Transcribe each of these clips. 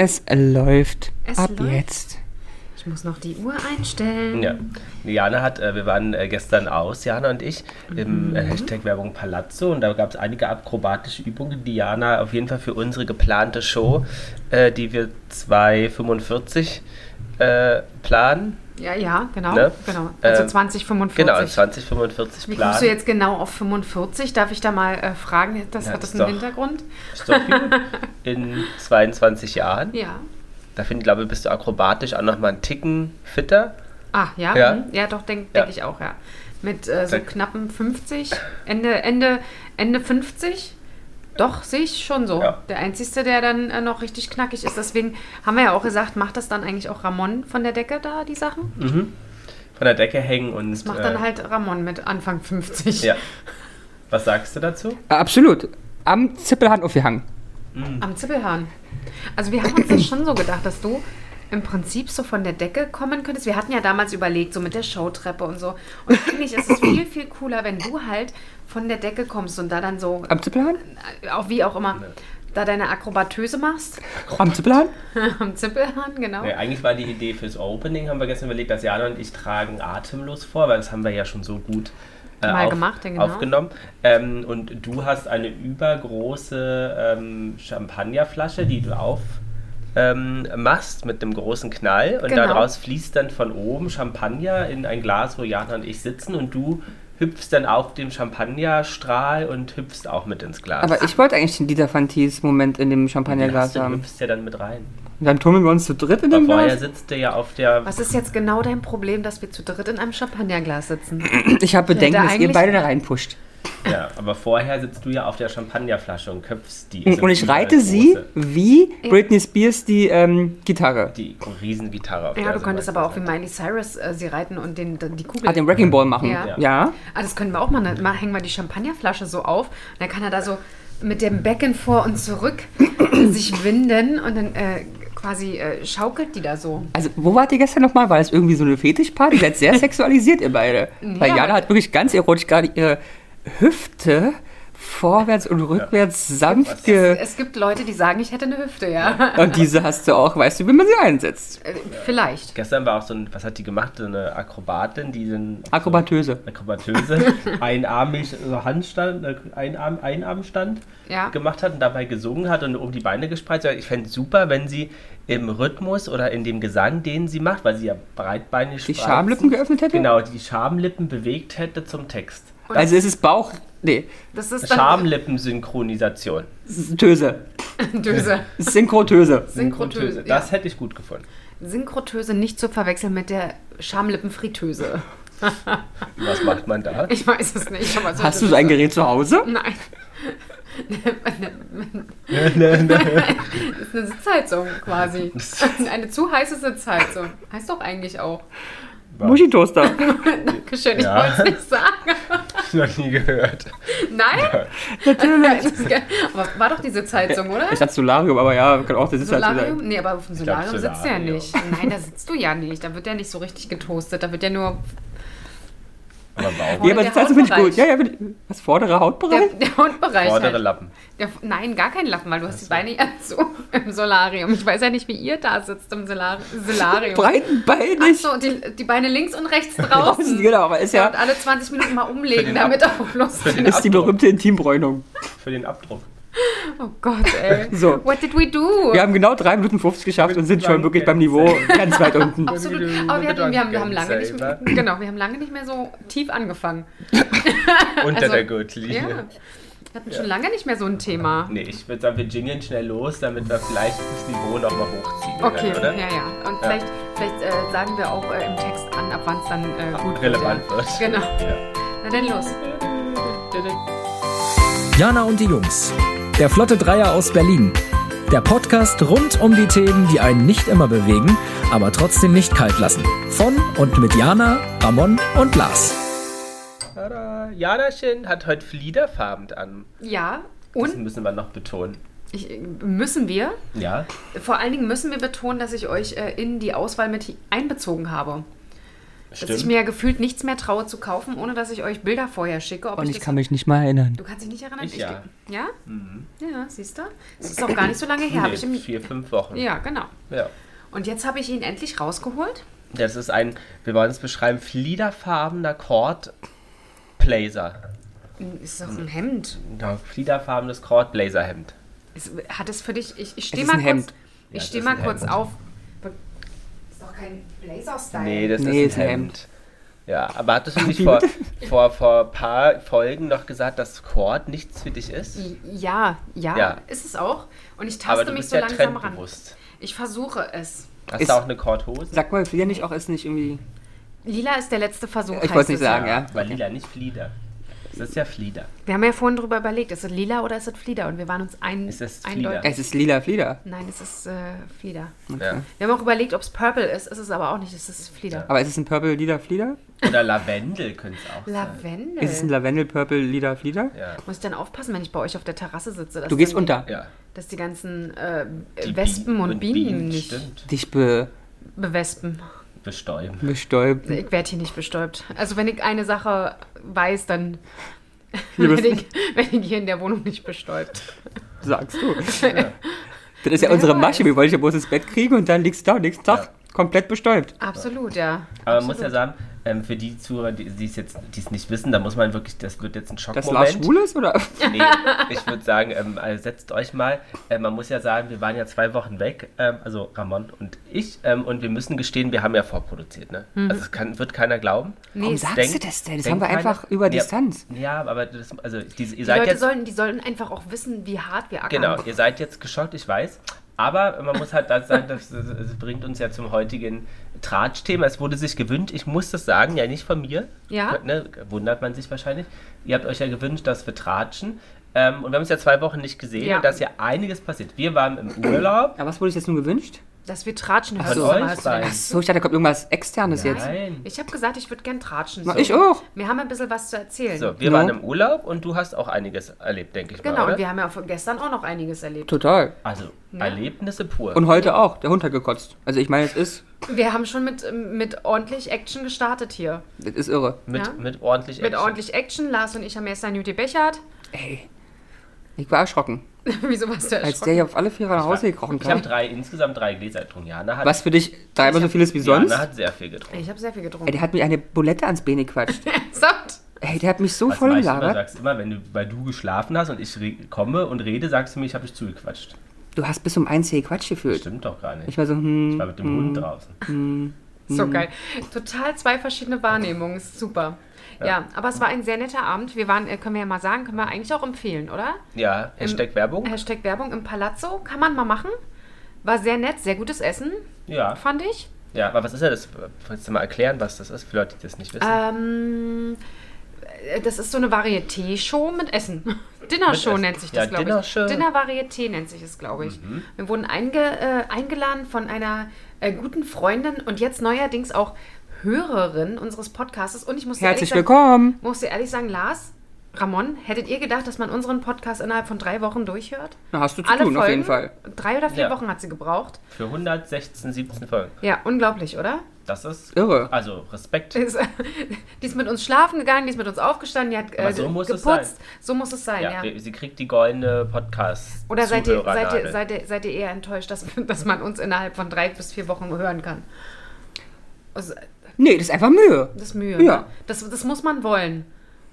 Es läuft Es ab läuft. jetzt. Ich muss noch die Uhr einstellen. Ja. Jana hat, äh, wir waren äh, gestern aus, Jana und ich, im äh, Hashtag Werbung Palazzo und da gab es einige akrobatische Übungen, die Jana auf jeden Fall für unsere geplante Show, äh, die wir 245 äh, planen. Ja, ja, genau. Ne? genau. Also Ähm, 2045. Genau, 2045 Wie planen. kommst du jetzt genau auf 45? Darf ich da mal äh, fragen? Das Ja, hat das einen doch- Hintergrund? Ist doch gut. In 22 Jahren. Ja. Da finde ich, glaube ich, bist du akrobatisch auch nochmal einen Ticken fitter. Ah, ja? Ja. mhm. Ja, doch, denke Ja. denk ich auch, ja. Mit äh, so knappen 50, Ende, Ende, Ende 50. Doch, sehe ich schon so. Ja. Der Einzige, der dann äh, noch richtig knackig ist. Deswegen haben wir ja auch gesagt, macht das dann eigentlich auch Ramon von der Decke da, die Sachen? Von der Decke hängen und. Das macht äh, dann halt Ramon mit Anfang 50. Ja. Was sagst du dazu? Äh, Absolut. Am Zippelhand aufgehangen. Am Zippelhahn. Also wir haben uns das schon so gedacht, dass du im Prinzip so von der Decke kommen könntest. Wir hatten ja damals überlegt, so mit der Showtreppe und so. Und eigentlich ist es viel, viel cooler, wenn du halt von der Decke kommst und da dann so, Am Zippelhahn? äh, auch wie auch immer, da deine Akrobatöse machst. Am Zippelhahn? Am Zippelhahn, genau. Nee, eigentlich war die Idee fürs Opening, haben wir gestern überlegt, dass Jana und ich tragen atemlos vor, weil das haben wir ja schon so gut äh, Mal gemacht, ja, genau. aufgenommen. Ähm, und du hast eine übergroße ähm, Champagnerflasche, die du auf ähm, machst mit einem großen Knall und Genau. daraus fließt dann von oben Champagner in ein Glas, wo Jana und ich sitzen und du hüpfst dann auf dem Champagnerstrahl und hüpfst auch mit ins Glas. Aber ich wollte eigentlich den Dieter Fantis Moment in dem Champagnerglas hast du, du haben. hüpfst ja dann mit rein. Und dann tummeln wir uns zu dritt in Aber dem vorher Glas. sitzt der ja auf der Was ist jetzt genau dein Problem, dass wir zu dritt in einem Champagnerglas sitzen? Ich habe Bedenken, dass ihr beide da reinpusht. Ja, aber vorher sitzt du ja auf der Champagnerflasche und köpfst die. Und, und ich reite sie wie Britney Spears die ähm, Gitarre. Die Riesengitarre auf Ja, du könntest aber auch wie. Miley Cyrus äh, sie reiten und den, die Kugel. Ah, den Wrecking Ball machen. Ja. Ja. Ah, das können wir auch mal. Dann hängen wir die Champagnerflasche so auf. Und dann kann er da so mit dem Becken vor und zurück sich winden und dann äh, quasi äh, schaukelt die da so. Also, wo wart ihr gestern nochmal? War das irgendwie so eine Fetischparty? Ihr seid sehr sexualisiert, ihr beide. Weil Ja. Jana hat wirklich ganz erotisch gerade ihre Hüfte vorwärts und rückwärts sanft ge... Es gibt Leute, die sagen, ich hätte eine Hüfte, ja. Und diese hast du auch, weißt du, wie man sie einsetzt. Äh, Vielleicht. Gestern war auch so ein, was hat die gemacht? So eine Akrobatin, die sind. Akrobatöse. Akrobatöse, einarmig, so Handstand, äh, Einarm, Einarmstand Ja. gemacht hat und dabei gesungen hat und um die Beine gespreizt hat. Ich fände es super, wenn sie im Rhythmus oder in dem Gesang, den sie macht, weil sie ja breitbeinig Die spreizt, Schamlippen geöffnet hätte? Genau, die Schamlippen bewegt hätte zum Text. Also ist es Bauch... Nee, Das ist dann Schamlippensynchronisation. Töse. Döse. Synchrotöse. Synchrotöse. Das Ja. hätte ich gut gefunden. Synchrotöse nicht zu verwechseln mit der Schamlippenfritteuse. Was macht man da? Ich weiß es nicht. Aber so Hast du so ein Gerät zu Hause? Nein. Das ist eine Sitzheizung quasi. Eine zu heiße Sitzheizung. Heißt doch eigentlich auch. Muschitoaster. Dankeschön, ich Ja. wollte es nicht sagen. Noch nie gehört. Nein? Natürlich. aber war doch die Sitzheizung, oder? Ich hatte Solarium, aber ja, kann auch der Sitz Solarium? sein. Nee, aber auf dem glaub, Solarium sitzt du ja Solarium. nicht. Nein, da sitzt du ja nicht. Da wird ja nicht so richtig getoastet. Da wird ja nur? Ja, aber der Sitzheizung finde ich gut. Hautbereich. Ja, ja, find ich- was vordere der, Hautbereich? der Hautbereich. Vordere Halt. Lappen. Der, nein, gar kein Lappen, weil du hast die Beine ja so im Solarium. Ich weiß ja nicht, wie ihr da sitzt im Solar Solarium. Breitenbeinig. Achso, die, die Beine links und rechts draußen. Genau, aber ist ja Und alle 20 Minuten mal umlegen, damit Ab- auch Lust für den ist die berühmte Intimbräunung. Für den Abdruck. Oh Gott, ey. So. What did we do? Wir haben genau 3 Minuten 50 geschafft und sind schon wirklich beim Niveau ganz weit unten. Absolut. Aber wir, hatten, wir, haben, wir, haben lange nicht mehr, genau, wir haben lange nicht mehr so tief angefangen. Unter Also, der Gürtellinie. Ja. Wir hatten schon lange nicht mehr so ein Thema. Nee, ich würde sagen, wir jingeln schnell los, damit wir vielleicht das Niveau nochmal hochziehen Okay, können, oder? ja, ja. Und vielleicht, vielleicht äh, sagen wir auch äh, im Text an, ab wann es dann äh, gut Relevant wird. wird. ja. Genau. Ja. Na dann los. Jana und die Jungs. Der Flotte Dreier aus Berlin. Der Podcast rund um die Themen, die einen nicht immer bewegen, aber trotzdem nicht kalt lassen. Von und mit Jana, Ramon und Lars. Tada. Janachen hat heute Fliederfarben an. Ja, Das und müssen wir noch betonen. ich, müssen wir, Ja? vor allen Dingen müssen wir betonen, dass ich euch äh, in die Auswahl mit einbezogen habe. Dass Stimmt. ich mir ja gefühlt nichts mehr traue zu kaufen, ohne dass ich euch Bilder vorher schicke. Ob Und ich ich kann mich nicht mal erinnern. Du kannst dich nicht erinnern? Ich ja. Ja? Ja, siehst du? Das ist auch gar nicht so lange her. Nee, ich im, vier, fünf Wochen. ja, genau. ja. Und jetzt habe ich ihn endlich rausgeholt. Das ist ein, wir wollen es beschreiben, fliederfarbener Cord Blazer. Ist doch ein Hemd. Ja, fliederfarbenes Cord Blazer Hemd. Ist, hat es für dich. Ich, ich stehe mal kurz. Ich Ja, stehe mal kurz Hemd. auf. Kein Blazer-Style. Nee, das Nee, ist ein Hemd. Ja, aber hattest du nicht vor, vor, vor ein paar Folgen noch gesagt, dass Cord nichts für dich ist? Ja, ja, Ja. ist es auch. Und ich Aber taste du mich bist so ja langsam ran. Ich versuche es. Hast Ist- du auch eine Kordhose? Sag mal, Flieder nicht auch ist nicht irgendwie. Lila ist der letzte Versuch. Ich wollte nicht es sagen, ja. ja. Weil lila, nicht Flieder. Das ist ja Flieder. Wir haben ja vorhin drüber überlegt, ist es lila oder ist es Flieder? Und wir waren uns ein, Es ist eindeutig. Es ist lila Flieder. Nein, es ist äh, Flieder. Ja. Wir haben auch überlegt, ob es Purple ist. Ist es aber auch nicht. Es ist Flieder. Aber ist es ein Purple lila Flieder? Oder Lavendel könnte es auch sein. Lavendel. Ist es ein Lavendel Purple lila Flieder? Ja. Muss ich dann aufpassen, wenn ich bei euch auf der Terrasse sitze? dass Du gehst unter. ja. Die, dass die ganzen äh, Die Wespen Bienen und Bienen, nicht Stimmt. Dich be bewespen. Bestäuben. bestäubt. Ich werde hier nicht bestäubt. Also wenn ich eine Sache weiß, dann werde ich, werd ich hier in der Wohnung nicht bestäubt. sagst du. Das ist ja Wer unsere weiß. Masche. Wir wollen dich ja bloß ins Bett kriegen und dann liegst du da nächsten Tag Ja. komplett bestäubt. Absolut, ja. Aber man Absolut. muss ja sagen, ähm, für die Zuhörer, die die es jetzt die es nicht wissen, da muss man wirklich, das wird jetzt ein Dass Schockmoment. Lars schwul ist, oder? Nee, ich würde sagen, ähm, also setzt euch mal. Äh, man muss ja sagen, wir waren ja zwei Wochen weg, ähm, also Ramon und ich, ähm, und wir müssen gestehen, wir haben ja vorproduziert. Ne? Mhm. Also das kann, wird keiner glauben. Warum Nee, sagst Denk- du das denn? Das haben wir keiner- einfach über Ja, Distanz. Ja, aber das, also diese, ihr die seid Leute jetzt sollen, die sollen einfach auch wissen, wie hart wir ackern. genau, ihr seid jetzt geschockt, ich weiß. Aber man muss halt das sagen, das, das, bringt uns ja zum heutigen Tratsch-Thema. Es wurde sich gewünscht, ich muss das sagen, ja nicht von mir. Ja. Ne, wundert man sich wahrscheinlich. Ihr habt euch ja gewünscht, dass wir tratschen. Ähm, und wir haben es ja zwei Wochen nicht gesehen Ja. und da ist ja einiges passiert. Wir waren im Urlaub. Aber was wurde ich jetzt nun gewünscht? Dass wir tratschen. Von Hörst du euch beiden. Ach so, ich dachte, da kommt irgendwas Externes jetzt. Nein. Ich habe gesagt, ich würde gern tratschen. Na, ich auch. Wir haben ein bisschen was zu erzählen. So, wir Ja. waren im Urlaub und du hast auch einiges erlebt, denke ich Genau, mal. und Oder? wir haben ja auch gestern auch noch einiges erlebt. Total. Also, Erlebnisse pur. Und heute auch. Der Hund hat gekotzt. Also ich meine, es ist, Wir haben schon mit, mit ordentlich Action gestartet hier. das ist irre. mit, Ja. mit ordentlich Mit Action. ordentlich Action. Lars und ich haben erst ein Newty bechert. Ey. Ich war erschrocken. Wieso warst du Als der erschrocken? hier auf alle Vierer nach Hause gekrochen Ich habe kam. drei, insgesamt drei Gläser getrunken. Jana hat, Was für dich dreimal so viel ist wie sonst? Jana hat sehr viel getrunken. Ich habe sehr viel Ey, getrunken. der hat mir eine Bulette ans Bein gequatscht. Samt. Ey, der hat mich so Was voll weißt du gelabert. sagst immer, wenn du, weil du geschlafen hast und ich komme und rede, sagst du mir, ich habe dich zugequatscht. Du hast bis um eins hier gequatscht gefühlt. Stimmt doch gar nicht. Ich war so, Ich hm, war mit dem Hund draußen. So Mhm. geil. Total zwei verschiedene Wahrnehmungen. Ist super. Ja. aber es war ein sehr netter Abend. Wir waren, äh, können wir ja mal sagen, können wir eigentlich auch empfehlen, oder? Ja, Hashtag Werbung. Hashtag Werbung im Palazzo. Kann man mal machen. War sehr nett, sehr gutes Essen, Ja, fand ich. ja, aber was ist ja das? Willst du mal erklären, was das ist, für Leute, die das nicht wissen? Ähm, äh, das ist so eine Varieté-Show mit Essen. Dinner-Show nennt sich das, Ja, glaube ich. Dinner-Varieté nennt sich das, glaube ich. Mhm. Wir wurden einge, äh, eingeladen von einer äh, guten Freundin und jetzt neuerdings auch Hörerin unseres Podcasts. Und ich muss dir herzlich ehrlich sagen, willkommen. muss dir ehrlich sagen, Lars, Ramon, hättet ihr gedacht, dass man unseren Podcast innerhalb von drei Wochen durchhört? Na, hast du zu tun, auf jeden Fall. Drei oder vier Ja. Wochen hat sie gebraucht. Für 116, 17 Folgen. Ja, unglaublich, oder? Das ist Irre. Also Respekt. Ist, die ist mit uns schlafen gegangen, die ist mit uns aufgestanden, die hat äh, so muss es geputzt. So muss es sein, Ja, ja. sie kriegt die goldene Podcast. Oder seid ihr, seid, ihr, seid, ihr, seid ihr eher enttäuscht, dass, dass man uns innerhalb von drei bis vier Wochen hören kann? Also, Nee, das ist einfach Mühe. das ist Mühe. Ja. Ne? Das, das muss man wollen.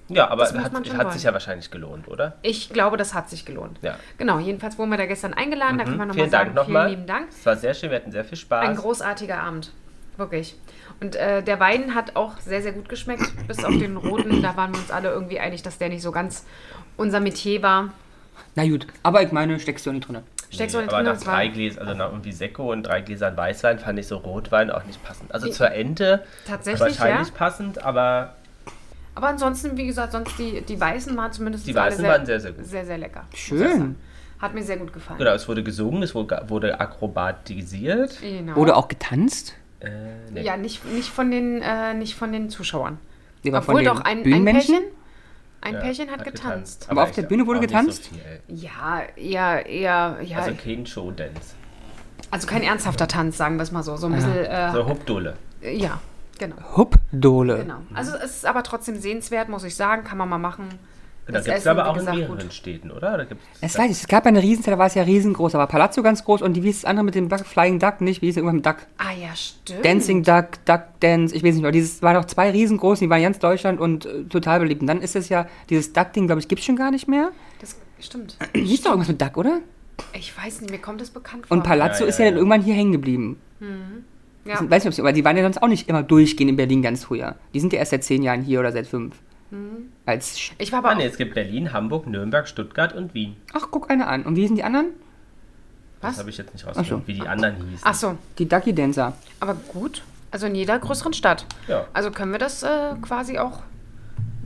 Ja, aber hat, hat sich ja wahrscheinlich gelohnt, oder? Ich glaube, das hat sich gelohnt. Ja. Genau, jedenfalls wurden wir da gestern eingeladen. Da kann man nochmal Vielen sagen, Dank vielen nochmal. lieben Dank. Es war sehr schön, wir hatten sehr viel Spaß. Ein großartiger Abend. Wirklich. Und äh, der Wein hat auch sehr, sehr gut geschmeckt. Bis auf den roten, da waren wir uns alle irgendwie einig, dass der nicht so ganz unser Metier war. Na gut, aber ich meine, steckst du auch nicht drin. Steckst du Nee, aber nach drei Gläsern, also nach irgendwie Sekko und drei Gläsern Weißwein fand ich so Rotwein auch nicht passend. Also zur Ente Tatsächlich, wahrscheinlich ja. passend, aber Aber ansonsten, wie gesagt, sonst die, die Weißen waren zumindest Die alle Weißen waren sehr, sehr gut. Sehr, sehr lecker. Schön. Hat mir sehr gut gefallen. genau, es wurde gesungen, es wurde, wurde akrobatisiert. Genau. Wurde auch getanzt? Äh, nee. Ja, nicht, nicht, von den, äh, nicht von den Zuschauern. Nee, Obwohl von den doch ein, ein? Pärchen, ein Ja, Pärchen hat, getanzt. Aber auf echt der Bühne wurde getanzt? So viel. Ja, eher, eher, ja. Also Also, kein Showdance. kein ernsthafter Tanz, sagen wir es mal so. So ein bisschen, äh, So Hubdole. ja. Genau. Hupdole. Genau. Also es ist aber trotzdem sehenswert, muss ich sagen. Kann man mal machen. Da Das gibt es aber auch in gesagt, mehreren gut. Städten, oder? Da gibt's, Es weiß ich, es gab ja eine Riesenzeit, da war es ja riesengroß, aber Palazzo ganz groß und die, wie ist das andere mit dem Duck, Flying Duck, nicht? Wie hieß es irgendwann mit Duck? Ah ja, stimmt. Dancing Duck, Duck Dance, ich weiß nicht mehr. Dieses waren noch zwei riesengroßen, die waren in ganz Deutschland und äh, total beliebt. Und dann ist es ja, dieses Duck-Ding, glaube ich, gibt es schon gar nicht mehr. Das stimmt. Hieß doch irgendwas mit Duck, oder? Ich weiß nicht, mir kommt das bekannt vor. Und Palazzo Ja, ja, ist ja, dann ja. irgendwann hier hängen geblieben. ja. Ich weiß nicht, ob sie, aber die waren ja sonst auch nicht immer durchgehend in Berlin ganz früher. Die sind ja erst seit zehn Jahren hier oder seit fünf. Als, Sch- Ich war aber Ah, nee, es gibt Berlin, Hamburg, Nürnberg, Stuttgart und Wien. ach, guck eine an. Und wie sind die anderen? Das Was? habe ich jetzt nicht Ach so. rausgefunden, wie die anderen hießen. Ach so, Die Ducky Dancer. aber gut. Also in jeder größeren Stadt. Ja. Also können wir das äh, quasi auch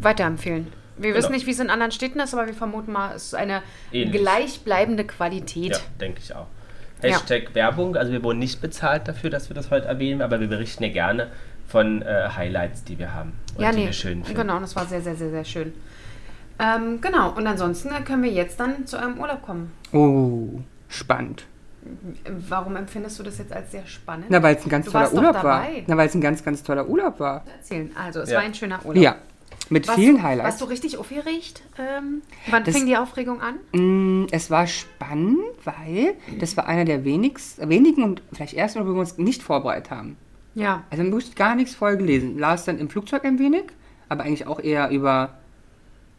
weiterempfehlen. Wir wissen Genau. nicht, wie es in anderen Städten ist, aber wir vermuten mal, es ist eine Ähnlich. gleichbleibende Qualität. Ja, denke ich auch. Ja. Hashtag Werbung, also wir wurden nicht bezahlt dafür, dass wir das heute erwähnen, aber wir berichten ja gerne von äh, Highlights, die wir haben und Ja, die nee, wir schön finden. genau, das war sehr, sehr, sehr, sehr schön. Ähm, genau, und ansonsten äh, können wir jetzt dann zu eurem Urlaub kommen. Oh, spannend. Warum empfindest du das jetzt als sehr spannend? Na, weil es ein ganz Du toller Urlaub war. Na, weil es ein ganz, ganz toller Urlaub war. Erzählen. Also, es Ja. war ein schöner Urlaub. Ja, mit Warst vielen du, Highlights. Warst du richtig aufgeregt? Ähm, wann Das- fing die Aufregung an? Mm, Es war spannend, weil das war einer der wenigst, wenigen und vielleicht ersten, wo wir uns nicht vorbereitet haben. Ja. Also wir mussten gar nichts vorher gelesen. Las dann im Flugzeug ein wenig, aber eigentlich auch eher über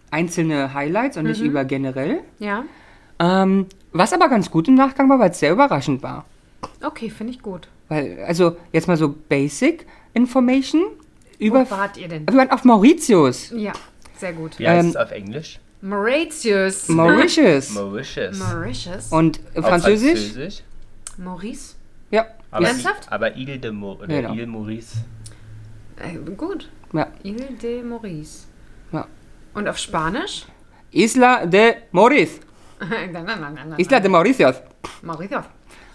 einzelne Highlights und Mhm. nicht über generell. Ja. Ähm, was aber ganz gut im Nachgang war, weil es sehr überraschend war. Okay, finde ich gut. Weil, also jetzt mal so Basic Information über. Wo wart ihr denn? Wir waren auf Mauritius. Ja, sehr gut. Wie heißt Ähm, es auf Englisch? Mauritius. Mauritius. Mauritius. Mauritius. Und äh, Auf Französisch? Französisch? Maurice. Aber, Ernsthaft? aber Ile de Mo oder Genau. Ile Maurice. Äh, gut. ja. Ile de Maurice. Ja. Und auf Spanisch? Isla de Maurice. Isla de Mauritius. Mauritius.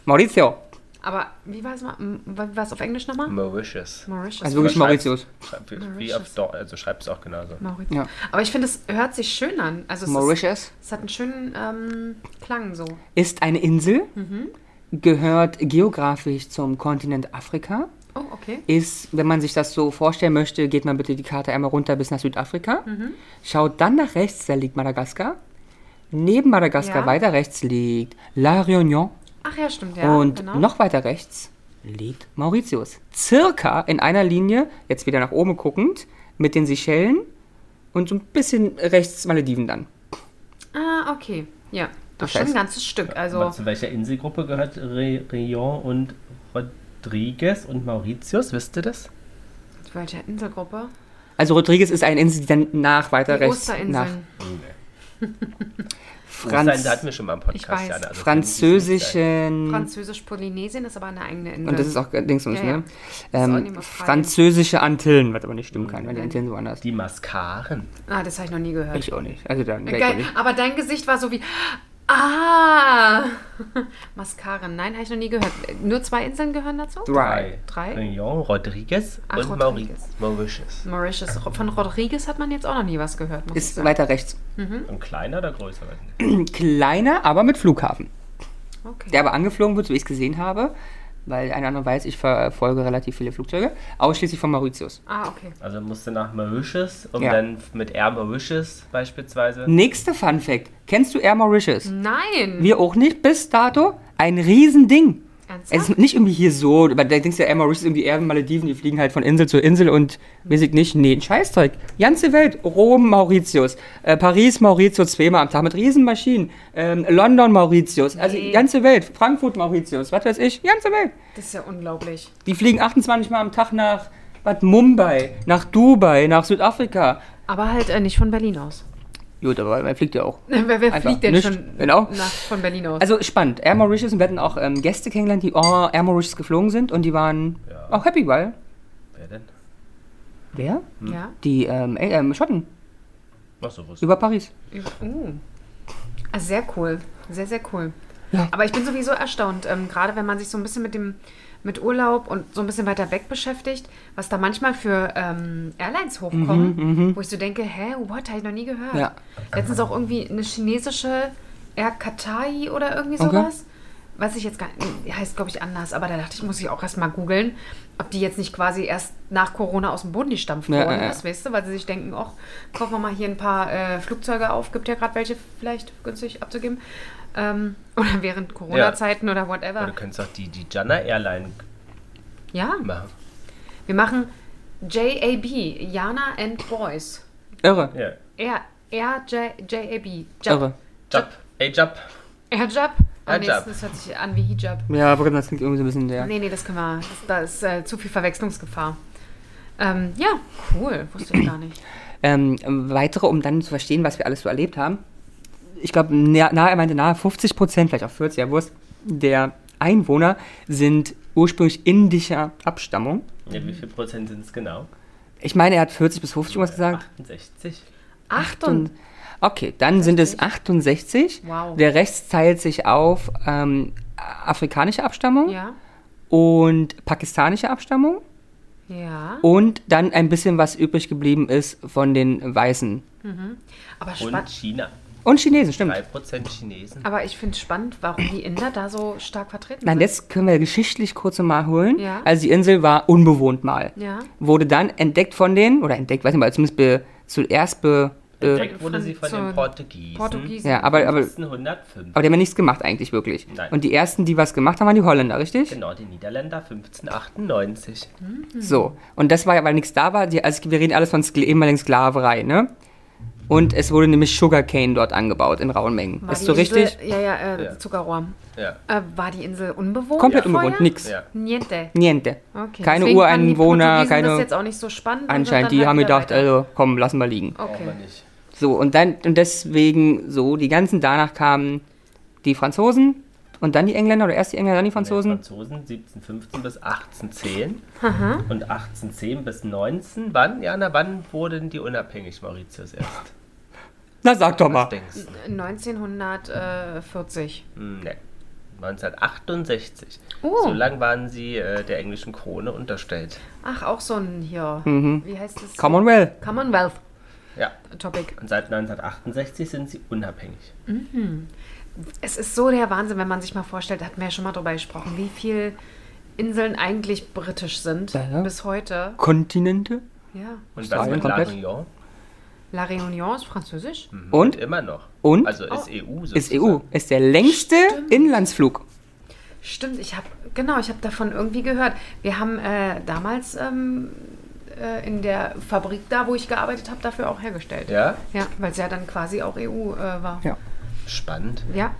Mauricio. Aber wie war es mal? Wie war es auf Englisch nochmal? Mauritius. Mauritius. Also wirklich Mauritius. Schreib, wie, auf Dor also schreib es auch genauso. Mauritius. Ja. Aber ich finde, es hört sich schön an. Also es, ist, Mauritius es hat einen schönen ähm, Klang so. ist eine Insel, Mhm. Gehört geografisch zum Kontinent Afrika. Oh, okay. Ist, wenn man sich das so vorstellen möchte, geht man bitte die Karte einmal runter bis nach Südafrika. Mhm. Schaut dann nach rechts, da liegt Madagaskar. Neben Madagaskar Ja. weiter rechts liegt La Réunion. Ach ja, stimmt, ja. und genau. noch weiter rechts liegt Mauritius. Circa in einer Linie, jetzt wieder nach oben guckend, mit den Seychellen und so ein bisschen rechts Malediven dann. Ah, okay. Ja. Das ist schon ein ganzes Stück. Also, Aber zu welcher Inselgruppe gehört Re Réunion und Rodriguez und Mauritius? Wisst ihr das? zu welcher Inselgruppe? Also Rodriguez ist eine Insel, die dann nach weiter Die rechts nach Osterinseln. Franz da hatten wir schon mal im Podcast. Ich weiß. Jana, also französischen Französisch-Polynesien ist aber eine eigene Insel. und das ist auch Dingsums, Ja, ja. ne? Ähm, französische Antillen, was aber nicht stimmen kann, weil die Antillen sind woanders. Die Maskaren. ah, das habe ich noch nie gehört. Ich auch nicht. Also dann Geil. ich auch nicht. Aber dein Gesicht war so wie. Ah! Mascaren. Nein, habe ich noch nie gehört. Nur zwei Inseln gehören dazu? Drei. Drei? Réunion, Rodriguez Ach, und Rodriguez. Mauritius. Mauritius. Von Rodriguez hat man jetzt auch noch nie was gehört. Muss ich Ist sagen. weiter rechts. Und kleiner oder größer? Kleiner, aber mit Flughafen. Okay. Der aber angeflogen wird, so wie ich es gesehen habe, weil einer andere weiß, ich verfolge relativ viele Flugzeuge, ausschließlich von Mauritius. Ah, okay. Also musste nach Mauritius, um Ja. dann mit Air Mauritius beispielsweise. Nächster Fun Fact. Kennst du Air Mauritius? Nein! Wir auch nicht bis dato. Ein Riesending. Ernsthaft? Es ist nicht irgendwie hier so, aber da denkst du ja, Air Mauritius irgendwie Air Malediven, die fliegen halt von Insel zu Insel und weiß ich nicht, nee, ein Scheißzeug. Ganze Welt, Rom, Mauritius, äh, Paris, Mauritius, zweimal am Tag mit Riesenmaschinen, ähm, London, Mauritius, also Nee. ganze Welt, Frankfurt, Mauritius, was weiß ich, ganze Welt. Das ist ja unglaublich. Die fliegen 28 Mal am Tag nach was, Mumbai, nach Dubai, nach Südafrika. Aber halt äh, nicht von Berlin aus. Gut, aber man fliegt ja auch. Wer, wer fliegt denn nicht. schon Genau. nach, von Berlin aus? Also spannend. Air Mauritius und wir hatten auch ähm, Gäste kennengelernt, die oh, Air Mauritius geflogen sind und die waren Ja. auch happy, weil. Wer denn? Wer? ja. Die ähm, äh, Schotten so, wusste über Paris. Uh. Also sehr cool. Sehr, sehr cool. Ja. Aber ich bin sowieso erstaunt, ähm, gerade wenn man sich so ein bisschen mit dem mit Urlaub und so ein bisschen weiter weg beschäftigt, was da manchmal für ähm, Airlines hochkommen, wo ich so denke, hä, what, habe ich noch nie gehört. Ja. Letztens auch irgendwie eine chinesische Air Katai oder irgendwie Okay. sowas. weiß ich jetzt gar nicht, heißt glaube ich anders, aber da dachte ich, muss ich auch erst mal googeln, ob die jetzt nicht quasi erst nach Corona aus dem Boden gestampft Ja, worden ja, ja. ist, weißt du, weil sie sich denken, ach, kaufen wir mal hier ein paar äh, Flugzeuge auf, gibt ja gerade welche vielleicht günstig abzugeben. Ähm, oder während Corona-Zeiten oder Oder whatever. du könntest auch die, die Jana Airline Ja, machen. wir machen JAB, Jana and Boys. Irre. Ja. R, R, J, JAB. Irre. Job. Ey, Job. Airjab? Ah, nee, Airjab. das, das hört sich an wie Hijab. Ja, aber das klingt irgendwie so ein bisschen der. Nee, nee, das können wir. Das, da ist äh, zu viel Verwechslungsgefahr. Ähm, ja, cool. Wusste ich gar nicht. Ähm, weitere, um dann zu verstehen, was wir alles so erlebt haben. Ich glaube, nahe, er meinte nahe 50 Prozent, vielleicht auch 40, ja, Wurst, der Einwohner sind ursprünglich indischer Abstammung. Ja, wie viel Prozent sind es genau? Ich meine, er hat 40 bis 50 irgendwas gesagt. 68. Achtung. Okay, dann sind es 68. Wow. Der Rest teilt sich auf ähm, afrikanische Abstammung Ja, und pakistanische Abstammung ja. und dann ein bisschen was übrig geblieben ist von den Weißen. Aber, Und spann China. Und Chinesen, stimmt. 3% Chinesen. aber ich finde es spannend, warum die Inder da so stark vertreten Nein, sind. das können wir geschichtlich kurz mal holen. Ja. Also die Insel war unbewohnt mal. Ja. Wurde dann entdeckt von den, oder entdeckt, weiß nicht mal, zumindest be, zuerst be, be, Entdeckt wurde sie von den Portugiesen. Portugiesen. ja, aber, aber, 1505. aber die haben ja nichts gemacht eigentlich wirklich. Nein. Und die ersten, die was gemacht haben, waren die Holländer, richtig? Genau, die Niederländer 1598. So. Und das war ja, weil nichts da war, die, also wir reden alles von Skla ehemaligen Sklaverei, ne? Und es wurde nämlich Sugarcane dort angebaut in rauen Mengen. War ist die so Insel, richtig? Ja, ja, äh, Ja. Zuckerrohr. Ja. Äh, war die Insel unbewohnt? Komplett vorher? unbewohnt, nix. Ja. Niente. Niente. Okay. Keine Deswegen die Ureinwohner, keine. Das jetzt auch nicht so spannend. Anscheinend, die halt haben gedacht, weiter. also komm, lassen wir liegen. Okay. So, und dann, und deswegen so, die ganzen danach kamen die Franzosen und dann die Engländer oder erst die Engländer, dann die Franzosen. Nee, Franzosen 1715 bis 1810 und 1810 bis 19. Wann, Jana, wann wurden die unabhängig, Mauritius erst? Na, sag doch mal. denkst du? 1940. Hm, Nee. 1968. Oh. So lang waren sie äh, der englischen Krone unterstellt. Ach, auch so ein hier. Mhm. Wie heißt das? Commonwealth. Commonwealth Ja. Topic. Und seit 1968 sind sie unabhängig. Es ist so der Wahnsinn, wenn man sich mal vorstellt, hatten wir ja schon mal drüber gesprochen, wie viele Inseln eigentlich britisch sind Ja, ja. bis heute. Kontinente. Ja. Und was mit La komplett? Réunion? La Réunion ist französisch. Mhm. Und? immer noch. Und? Also ist Oh. EU Ist sozusagen. EU. Ist der längste Inlandsflug. Stimmt, ich habe genau, ich habe davon irgendwie gehört. Wir haben äh, damals ähm, äh, in der Fabrik da, wo ich gearbeitet habe, dafür auch hergestellt. Ja? Ja, weil es ja dann quasi auch EU äh, war. Ja. Spannend. Ja,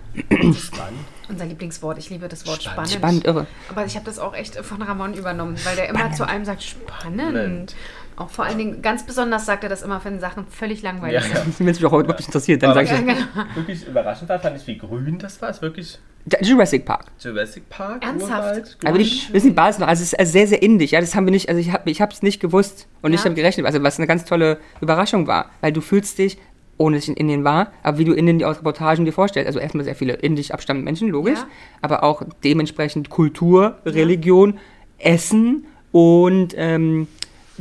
Spannend. unser Lieblingswort. Ich liebe das Wort Spannend. spannend. Spannend, irre. Aber ich habe das auch echt von Ramon übernommen, weil der immer zu einem sagt, spannend. Spannend. Auch vor allen Dingen, ganz besonders sagt er das immer, wenn Sachen völlig langweilig Ja, sind. ja. Wenn es mich auch heute wirklich interessiert, dann sage ich Ja, das. genau. Wirklich überraschend war, fand ich, wie grün das war. Es ist wirklich Jurassic Park. Jurassic Park. Ernsthaft? Aber die, das Basis noch. Also es ist also sehr, sehr indisch. Ja, das haben wir nicht, also ich habe ich es nicht gewusst und nicht Ja. damit gerechnet. Also was eine ganz tolle Überraschung war. Weil du fühlst dich, ohne dass ich in Indien war, aber wie du Indien aus Reportagen dir vorstellst. Also erstmal sehr viele indisch abstammende Menschen, logisch. Ja. Aber auch dementsprechend Kultur, Religion, Essen und ähm,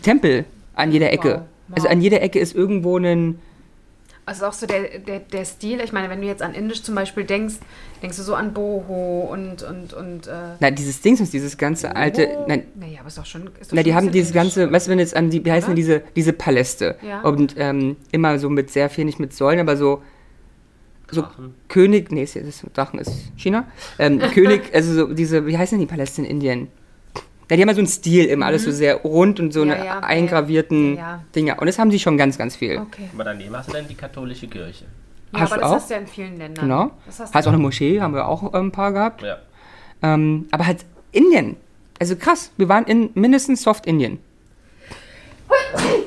Tempel an jeder Ecke. Wow. Also an jeder Ecke ist irgendwo ein... Also auch so der, der, der Stil, ich meine, wenn du jetzt an Indisch zum Beispiel denkst, denkst du so an Boho und, und, und, äh, Na, dieses Dings, dieses ganze alte... Nein, naja, aber ist doch schon, ist doch Na, die schon haben dieses ganze, weißt du, wenn jetzt an die, wie heißen denn diese, diese Paläste? Ja. Und ähm, immer so mit sehr viel, nicht mit Säulen, aber so, so Drachen. König, nee, ist, ist, Drachen ist China. Ähm, König, also so diese, wie heißen denn die Paläste in Indien? Ja, die haben ja so einen Stil immer, alles so sehr rund und so Mhm. Ja, eine ja, eingravierten ja, ja. Dinger. Und das haben sie schon ganz, ganz viel. Okay. Aber daneben hast du dann die katholische Kirche. Ja, Hast aber du das auch? hast du ja in vielen Ländern. Genau. Das hast Heißt du auch eine Moschee, haben wir auch ähm, ein paar gehabt. Ja. Ähm, aber halt Indien. Also krass, wir waren in mindestens Soft-Indien.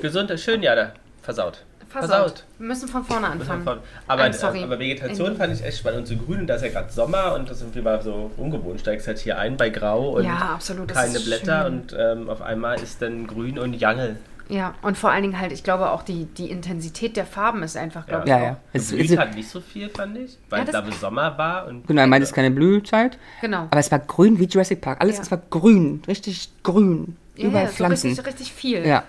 Gesund, schön, ja, da. Versaut. Versaut. Wir müssen von vorne wir anfangen. von- Aber, sorry. aber Vegetation fand ich echt spannend. Und so grün, und da ist ja gerade Sommer und das ist irgendwie mal so ungewohnt. Steigst halt hier ein bei Grau und Ja, keine Blätter schön. und ähm, auf einmal ist dann grün und Jangel. Ja, und vor allen Dingen halt, ich glaube auch die, die Intensität der Farben ist einfach, glaube ich, Ja, auch. ja. Es, Geblüht es, hat nicht so viel, fand ich, weil Ja, da Sommer war. Und genau, er meint, es ist keine Blühzeit. Genau. Aber es war grün wie Jurassic Park. Alles, Ja. es war grün, richtig grün. ja, Überall ja, so Pflanzen. richtig, richtig viel. ja.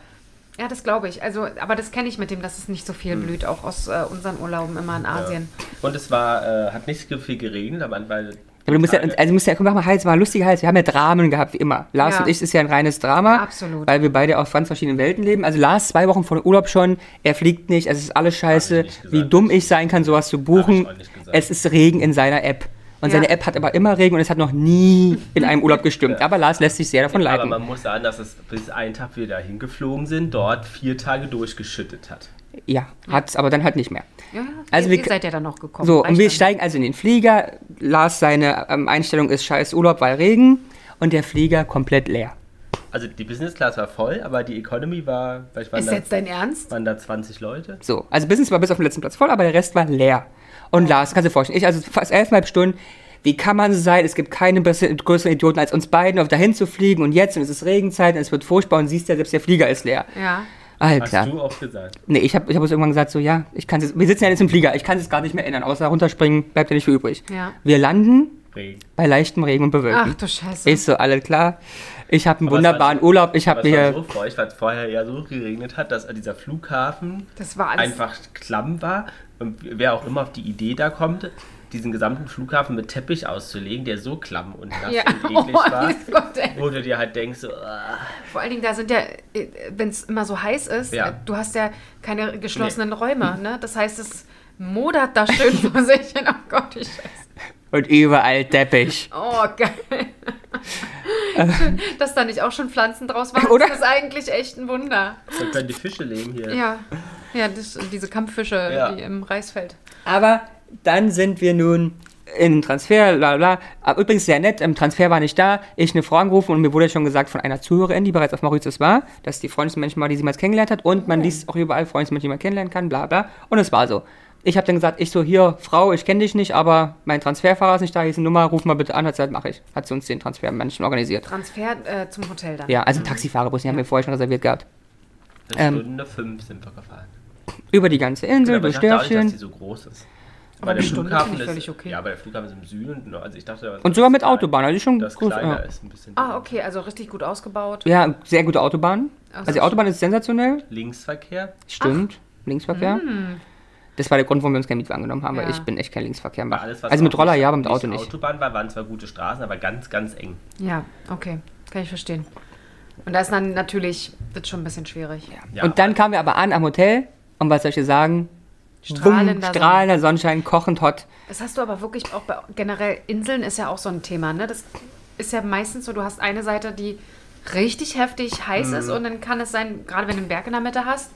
Ja, das glaube ich. Also, aber das kenne ich mit dem, dass es nicht so viel Hm. blüht, auch aus äh, unseren Urlauben immer in Asien. Und es war, äh, hat nicht so viel geregnet, aber weil Aber du musst ja, also du musst ja, komm, mach mal Hals, mal lustiger Hals. Wir haben ja Dramen gehabt, wie immer. Lars Ja. und ich das ist ja ein reines Drama. Absolut. Weil wir beide auf ganz verschiedenen Welten leben. Also Lars zwei Wochen vor dem Urlaub schon, er fliegt nicht, es ist alles scheiße. Wie dumm ich sein kann, sowas zu buchen. Es ist Regen in seiner App. Und Ja. seine App hat aber immer Regen und es hat noch nie in einem Urlaub gestimmt. Aber Lars lässt sich sehr davon Aber leiten. man muss sagen, dass es bis einen Tag wir da hingeflogen sind, dort vier Tage durchgeschüttet hat. Ja, hat es aber dann halt nicht mehr. Ja, Also ihr, wir- ihr seid ja dann noch gekommen. So, und wir dann. steigen also in den Flieger. Lars, seine ähm, Einstellung ist scheiß Urlaub, weil Regen. Und der Flieger komplett leer. Also die Business Class war voll, aber die Economy war, Ist da, jetzt dein Ernst? waren da 20 Leute. So, also Business war bis auf den letzten Platz voll, aber der Rest war leer. Und Lars, kannst du dir vorstellen, ich also fast elfeinhalb Stunden, wie kann man so sein? Es gibt keine besseren, größeren Idioten als uns beiden, auf dahin zu fliegen und jetzt und es ist Regenzeit und es wird furchtbar und siehst ja, selbst der Flieger ist leer. Ja. Hast Alter. du auch gesagt. Nee, ich habe ich hab uns irgendwann gesagt, so ja, ich kann wir sitzen ja jetzt im Flieger, ich kann es gar nicht mehr ändern, außer runterspringen bleibt ja nicht viel übrig. Ja. Wir landen Regen. bei leichtem Regen und Bewölken. Ach du Scheiße. Ist so, alles klar. Ich habe einen Aber wunderbaren war- Urlaub. Ich habe war mir. so feucht, weil es vorher ja so geregnet hat, dass dieser Flughafen war einfach klamm war. Und wer auch immer auf die Idee da kommt, diesen gesamten Flughafen mit Teppich auszulegen, der so klamm und nass Ja. und eklig war, Oh Gott, ey. wo du dir halt denkst, so, ah, Vor allen Dingen, da sind ja, wenn es immer so heiß ist, Ja. äh, du hast ja keine geschlossenen Räume, ne? Das heißt, es modert da schön vor sich hin. Oh Gott, wie scheiße. Und überall Teppich. Oh, geil. Schön, dass da nicht auch schon Pflanzen draus waren. Oder? Das ist eigentlich echt ein Wunder. da können die Fische leben hier. Ja, ja das, diese Kampffische Ja. die im Reisfeld. Aber dann sind wir nun in Transfer, bla bla. Aber übrigens sehr nett, im Transfer war nicht da. Ich eine Frau angerufen und mir wurde schon gesagt von einer Zuhörerin, die bereits auf Mauritius war, dass die freundlichsten Menschen war, die sie mal kennengelernt hat. Und man liest auch überall freundlichste Menschen, die man kennenlernen kann, bla bla. Und es war so. Ich habe dann gesagt, ich so, hier, Frau, ich kenne dich nicht, aber mein Transferfahrer ist nicht da, hier ist eine Nummer, ruf mal bitte an, hat sie gesagt, mache ich. Hat sie uns den Transfermenschen organisiert. Transfer äh, zum Hotel dann. Ja, also Taxifahrerbus, den haben wir vorher schon reserviert gehabt. Eine Ähm, Stunde fünf sind wir gefahren. Über die ganze Insel, aber durch ich dachte auch nicht, dass Dörfchen. die so groß ist. Aber Weil der Stunde Flughafen ist, völlig okay. Ja, aber der Flughafen ist im Süden. Also ich dachte, Und sogar mit Autobahn, also schon Das groß. kleiner Ja. ist ein bisschen. Ah, okay, also richtig gut ausgebaut. ja, sehr gute Autobahn. Ach so, Also die Autobahn ist sensationell. Linksverkehr. Stimmt. Linksverkehr. Das war der Grund, warum wir uns keinen Mietwagen genommen haben, weil Ja. ich bin echt kein Linksverkehr mache. alles, Also mit Roller nicht- ja, aber mit nicht Auto nicht. Autobahn war, waren zwar gute Straßen, aber ganz, ganz eng. Ja, okay, kann ich verstehen. Und da ist dann natürlich, wird schon ein bisschen schwierig. Ja, und dann kamen wir aber an am Hotel und was soll ich dir sagen? Strahlender Bumm, strahlender Sonnenschein, kochend hot. Das hast du aber wirklich auch bei generell Inseln ist ja auch so ein Thema, ne? Das ist ja meistens so, du hast eine Seite, die richtig heftig heiß Mhm. ist und dann kann es sein, gerade wenn du einen Berg in der Mitte hast,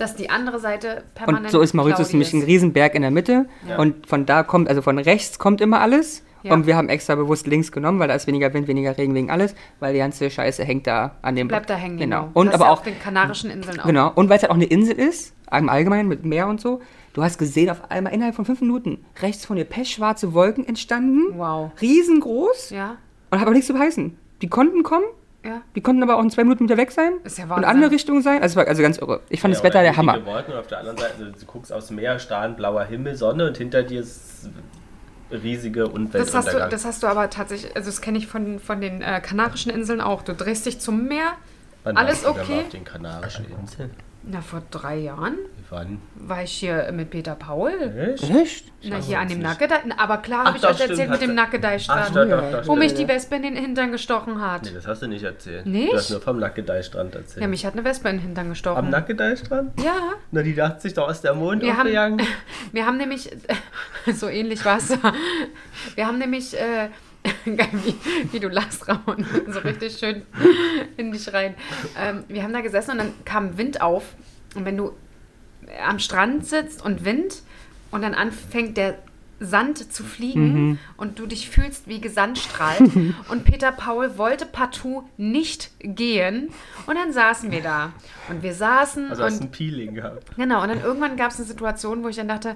dass die andere Seite permanent Und so ist Mauritius nämlich ein. Riesenberg in der Mitte. Ja. Und von da kommt, also von rechts kommt immer alles. Ja. Und wir haben extra bewusst links genommen, weil da ist weniger Wind, weniger Regen, wegen alles. Weil die ganze Scheiße hängt da an dem Bleibt da hängen, Genau. genau. Und das aber du auch auf den Kanarischen Inseln auch. Genau. Und weil es halt auch eine Insel ist, im Allgemeinen mit Meer und so, du hast gesehen, auf einmal innerhalb von fünf Minuten rechts von dir pechschwarze Wolken entstanden. Wow. Riesengroß. Ja, Und hat aber nichts zu heißen. Die konnten kommen, ja. die konnten aber auch in zwei Minuten wieder weg sein. Ist ja Und Wahnsinn. andere Richtungen sein. Also, es war also ganz irre. Ich fand Ja, das Wetter der Hammer. Wolken und auf der anderen Seite, also du guckst aufs Meer, strahlend blauer Himmel, Sonne und hinter dir ist riesige Das hast, du, das hast du aber tatsächlich, also das kenne ich von, von den äh, Kanarischen Inseln auch. Du drehst dich zum Meer. Wann alles warst du denn okay? auf den Kanarischen Inseln? Na, vor drei Jahren Wann? war ich hier mit Peter Paul. Echt? Echt? Na, hier an dem. Nackedei. Aber klar Ach, habe ich euch stimmt, erzählt mit dem Ach, Nackedei-Strand. doch, doch, Ja. doch, Wo mich die Wespe in den Hintern gestochen hat. Nee, das hast du nicht erzählt. Nicht? Du hast nur vom Nackedei-Strand erzählt. Ja, mich hat eine Wespe in den Hintern gestochen. Am Nackedei-Strand? Ja, Na, die dachte sich doch aus der Mond wir haben, aufgegangen. wir haben nämlich, so ähnlich war es. Wir haben nämlich, äh, geil, wie, wie du lachst, Ramon, so richtig schön in dich rein. Ähm, wir haben da gesessen und dann kam Wind auf. Und wenn du am Strand sitzt und Wind und dann anfängt der Sand zu fliegen und du dich fühlst wie Gesandstrahlt. und Peter Paul wollte partout nicht gehen. Und dann saßen wir da. Und wir saßen Also hast du und ein Peeling gehabt. Genau, und dann irgendwann gab es eine Situation, wo ich dann dachte,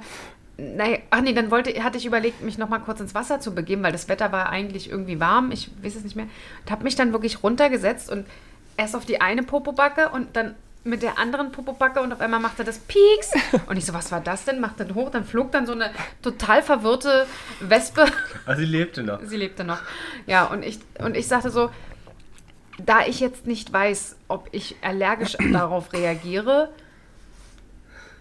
naja, ach nee, dann wollte, hatte ich überlegt, mich noch mal kurz ins Wasser zu begeben, weil das Wetter war eigentlich irgendwie warm, ich weiß es nicht mehr. Und habe mich dann wirklich runtergesetzt und erst auf die eine Popobacke und dann mit der anderen Popobacke und auf einmal machte das Pieks. Und ich so, was war das denn? Machte dann hoch, dann flog dann so eine total verwirrte Wespe. Also sie lebte noch. Sie lebte noch. Ja, und ich, und ich sagte so, da ich jetzt nicht weiß, ob ich allergisch darauf reagiere,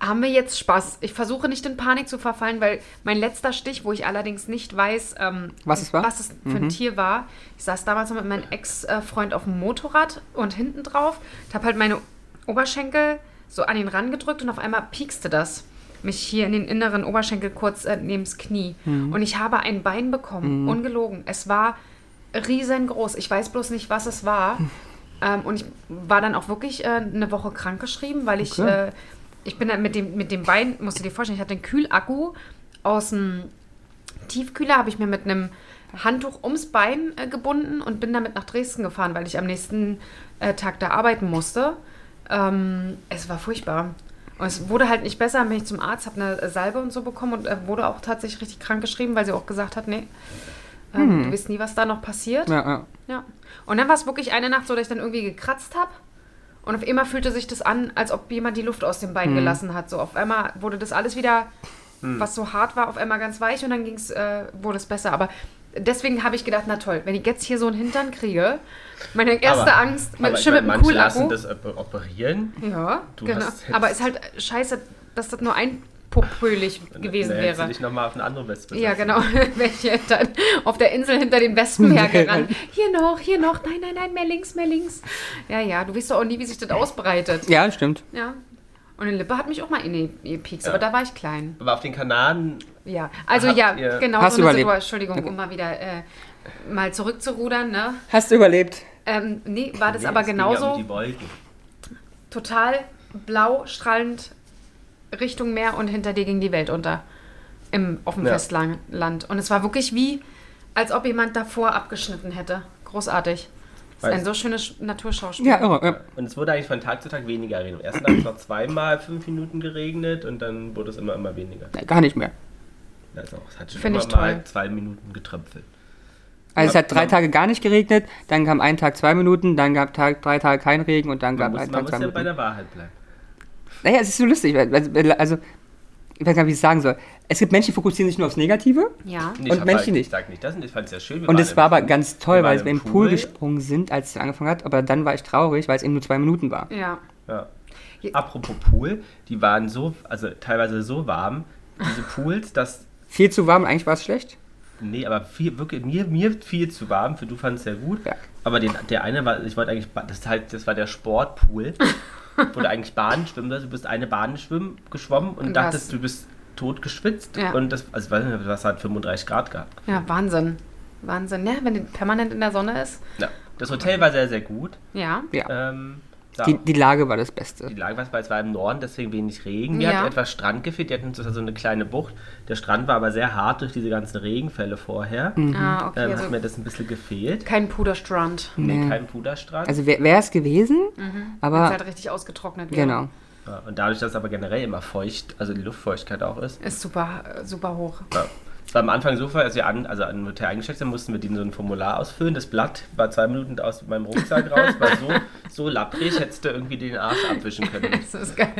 haben wir jetzt Spaß. Ich versuche nicht in Panik zu verfallen, weil mein letzter Stich, wo ich allerdings nicht weiß, ähm, Was es war? was es für ein Tier war. Ich saß damals noch mit meinem Ex-Freund auf dem Motorrad und hinten drauf. Ich habe halt meine Oberschenkel so an ihn rangedrückt und auf einmal piekste das mich hier in den inneren Oberschenkel kurz äh, neben's Knie. Und ich habe ein Bein bekommen, ungelogen. Es war riesengroß. Ich weiß bloß nicht, was es war. Ähm, und ich war dann auch wirklich äh, eine Woche krankgeschrieben, weil ich, Okay. äh, ich bin dann mit dem, mit dem Bein, musst du dir vorstellen, ich hatte einen Kühlakku aus dem Tiefkühler, habe ich mir mit einem Handtuch ums Bein äh, gebunden und bin damit nach Dresden gefahren, weil ich am nächsten äh, Tag da arbeiten musste. Ähm, es war furchtbar. Und es wurde halt nicht besser, bin ich zum Arzt, habe eine Salbe und so bekommen und äh, wurde auch tatsächlich richtig krank geschrieben, weil sie auch gesagt hat, nee, ähm, du weißt nie, was da noch passiert. Ja, ja. Ja. Und dann war es wirklich eine Nacht so, dass ich dann irgendwie gekratzt habe. Und auf einmal fühlte sich das an, als ob jemand die Luft aus dem Bein Mhm. gelassen hat. So auf einmal wurde das alles wieder, was so hart war, auf einmal ganz weich und dann ging's, äh, wurde es besser. Aber deswegen habe ich gedacht, na toll, wenn ich jetzt hier so einen Hintern kriege, meine erste Aber- Angst aber schon mit einem manche lassen das op- operieren. Ja, Du genau. Aber ist halt scheiße, dass das nur einpopölig gewesen Dann hättest du wäre. dich nochmal auf eine andere Wespe Ja, genau. Welche dann auf der Insel hinter den Wespen hergerannt. Hier noch, hier noch. Nein, nein, nein, mehr links, mehr links. Ja, ja, du weißt doch auch nie, wie sich das ausbreitet. ja, stimmt. Ja. Und eine Lippe hat mich auch mal in die gepiekst, Ja. aber da war ich klein. Aber auf den Kanaren, Ja, also Habt ja, ihr- genau Hast so du eine überlebt? Situation. Entschuldigung, um mal wieder äh, mal zurückzurudern, ne? Hast du überlebt? Ähm, nee, war das nee, aber es ging ja genauso um die Wolken. total blau, strahlend Richtung Meer und hinter dir ging die Welt unter. Im, auf dem Ja. Festland. Und es war wirklich wie, als ob jemand davor abgeschnitten hätte. Großartig. Das ist ein so schönes Sch- Naturschauspiel. Ja, irre. Ja. Und es wurde eigentlich von Tag zu Tag weniger regnen. Am ersten Tag hat es noch zweimal fünf Minuten geregnet und dann wurde es immer, immer weniger. Nee, Gar nicht mehr. Also es hat schon Finde immer mal toll. zwei Minuten getröpfelt. Also es Ja, hat drei man- Tage gar nicht geregnet, dann kam ein Tag zwei Minuten, dann gab Tag, drei Tage kein Regen und dann Man gab muss, ein man Tag muss zwei ja bei Minuten. der Wahrheit bleiben. Naja, es ist so lustig, also ich weiß gar nicht, wie ich es sagen soll. Es gibt Menschen, die fokussieren sich nur aufs Negative Ja. Nee, Und ich Menschen halt, nicht. Ich sag nicht das und ich fand es ja schön. Und es war aber Pool. ganz toll, weil wir im Pool gesprungen sind, als es angefangen hat, aber dann war ich traurig, weil es eben nur zwei Minuten war. Ja. Ja. Apropos Pool, die waren so, also teilweise so warm, diese Pools, dass Viel zu warm, eigentlich war es schlecht. Nee, aber viel, wirklich, mir, mir viel zu warm, für du fandest es ja gut. Ja. Aber den, der eine war, ich wollte eigentlich, das, halt, das war der Sportpool, wo du eigentlich Bahnen schwimmen sollst. Du bist eine Bahn schwimmen, geschwommen und, Und dachtest, was? du bist tot geschwitzt. Ja. Und das, also ich weiß nicht, was hat 35 Grad gehabt. Ja, Wahnsinn. Wahnsinn. Ja, wenn die permanent in der Sonne ist. Ja. Das Hotel war sehr, sehr gut. Ja. Ja. Ähm, ja, Die, die Lage war das Beste. die Lage war, weil es war im Norden, deswegen wenig Regen. Mir Ja. hat etwas Strand gefehlt. Die hatten so so eine kleine Bucht. Der Strand war aber sehr hart durch diese ganzen Regenfälle vorher. Ah, okay. Ähm, Also hat mir das ein bisschen gefehlt. kein Puderstrand. Nee, Nee. kein Puderstrand. Also wäre es gewesen, es aber halt richtig ausgetrocknet wäre. genau. Ja, und dadurch, dass es aber generell immer feucht, also die Luftfeuchtigkeit auch ist. Ist super, super hoch. Ja. Es war am Anfang so, als wir an, also an Hotel eingesteckt sind, mussten wir denen so ein Formular ausfüllen. Das Blatt war zwei Minuten aus meinem Rucksack raus, war so, so lapprig, hättest du irgendwie den Arsch abwischen können. Das ist geil.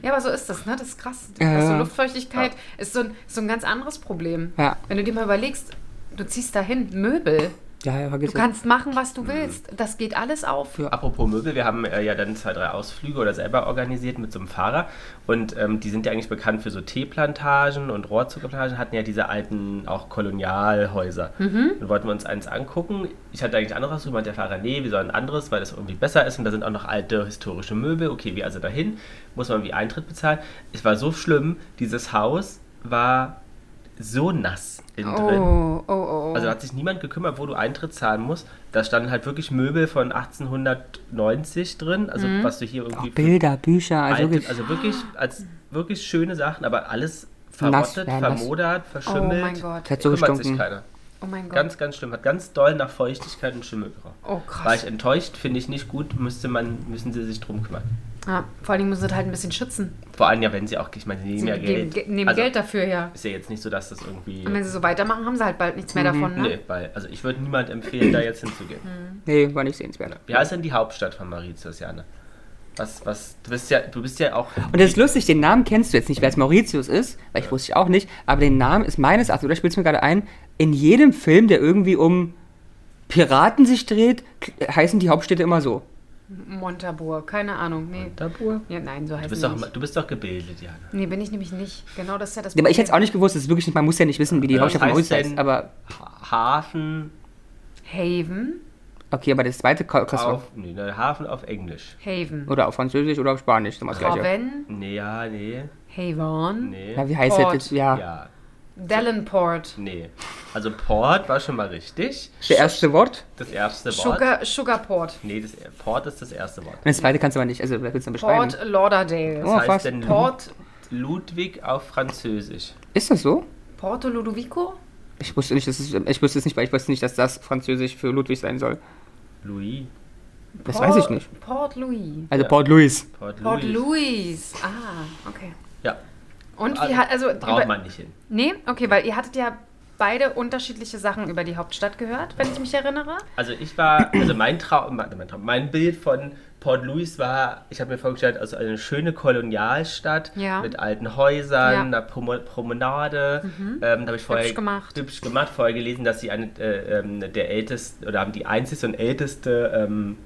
ja, aber so ist das, ne? Das ist krass. Ja, also ja. Luftfeuchtigkeit ist so ein, so ein ganz anderes Problem. Ja. Wenn du dir mal überlegst, du ziehst dahin Möbel. Ja, ja, vergiss Du kannst machen, was du willst. Das geht alles auf. Ja. Apropos Möbel, wir haben äh, ja dann zwei, drei Ausflüge oder selber organisiert mit so einem Fahrer. Und ähm, die sind ja eigentlich bekannt für so Teeplantagen und Rohrzuckerplantagen, hatten ja diese alten auch Kolonialhäuser. Dann wollten wir uns eins angucken. Ich hatte eigentlich anderes ausgesucht, meinte der Fahrer, nee, wir sollen ein anderes, weil das irgendwie besser ist. Und da sind auch noch alte historische Möbel. Okay, wir also dahin, muss man wie Eintritt bezahlen. Es war so schlimm, dieses Haus war so nass innen drin. Oh, oh, oh. Also hat sich niemand gekümmert, wo du Eintritt zahlen musst. Da standen halt wirklich Möbel von 1890 drin, also was du hier irgendwie Auch Bilder, Bücher, also wirklich. also wirklich als wirklich schöne Sachen, aber alles verrottet, nass. vermodert, oh verschimmelt. mein Gott. Hat so Kümmert sich gestunken. keiner. Oh mein Gott. Ganz, ganz schlimm. Hat ganz doll nach Feuchtigkeit und Schimmel gerochen. oh krass. War ich enttäuscht, finde ich nicht gut, müsste man, müssen sie sich drum kümmern. Ja, vor allem müssen sie das halt ein bisschen schützen. Vor allem ja, wenn sie auch, ich meine, sie nehmen Sie ja geben, Geld. ge- nehmen also, Geld dafür, ja. Ist ja jetzt nicht so, dass das irgendwie. Und wenn sie so weitermachen, haben sie halt bald nichts mehr davon, ne? Nee, weil, also ich würde niemand empfehlen, da jetzt hinzugehen. Nee, war nicht sehenswert. Wie heißt denn die Hauptstadt von Mauritius, Jana? Was, was, du bist ja, du bist ja auch. Und das ist lustig, den Namen kennst du jetzt nicht, wer es Mauritius ist, weil ich wusste ich auch nicht, aber den Namen ist meines Erachtens, oder spielst du mir gerade ein, in jedem Film, der irgendwie um Piraten sich dreht, heißen die Hauptstädte immer so. Montabour, keine Ahnung. Nee. Tabur? Ja, nein, so heißt Du bist, es doch, nicht. du bist doch gebildet, Jana. Nee, bin ich nämlich nicht. Genau das ist ja das Ja, aber ich hätte es auch nicht gewusst, das ist wirklich nicht, man muss ja nicht wissen, wie die Ja, Hauptstadt von was heißt Aber, Ha- Hafen Haven. okay, aber das zweite auf, nee, ne, Hafen auf Englisch. Haven. Oder auf Französisch oder auf Spanisch, das gleiche. Haven. Nee, ja, nee, Haven. nee. Na, wie heißt Port. das jetzt? Ja. Ja, Dellenport. nee. Also Port war schon mal richtig. Das erste Wort. Das erste Wort. Sugar, Sugarport. Nee, das, Port ist das erste Wort. Und das zweite kannst du aber nicht, also wer willst du beschreiben? Port Lauderdale. Oh, Was heißt fast. denn Port. Ludwig auf Französisch? Ist das so? Porto Ludovico? Ich wusste nicht, dass es, ich wusste es nicht, weil ich wusste nicht, dass das Französisch für Ludwig sein soll. Louis. Das Port- weiß ich nicht. Port Louis. Also Ja. Port Louis. Port, Port Louis. Louis. Ah, okay. Und wie Also, hat, also. braucht über- man nicht hin. Nee, okay, weil ihr hattet ja beide unterschiedliche Sachen über die Hauptstadt gehört, wenn ich mich erinnere. Also ich war, also mein Traum, mein, mein, Traum, mein Bild von Port Louis war, ich habe mir vorgestellt, also eine schöne Kolonialstadt Ja. mit alten Häusern, Ja. einer Promo Promenade. Ähm, da habe ich vorher Hübsch gemacht. hübsch gemacht, vorher gelesen, dass sie eine äh, ähm, der älteste oder haben die einzigste und älteste ähm,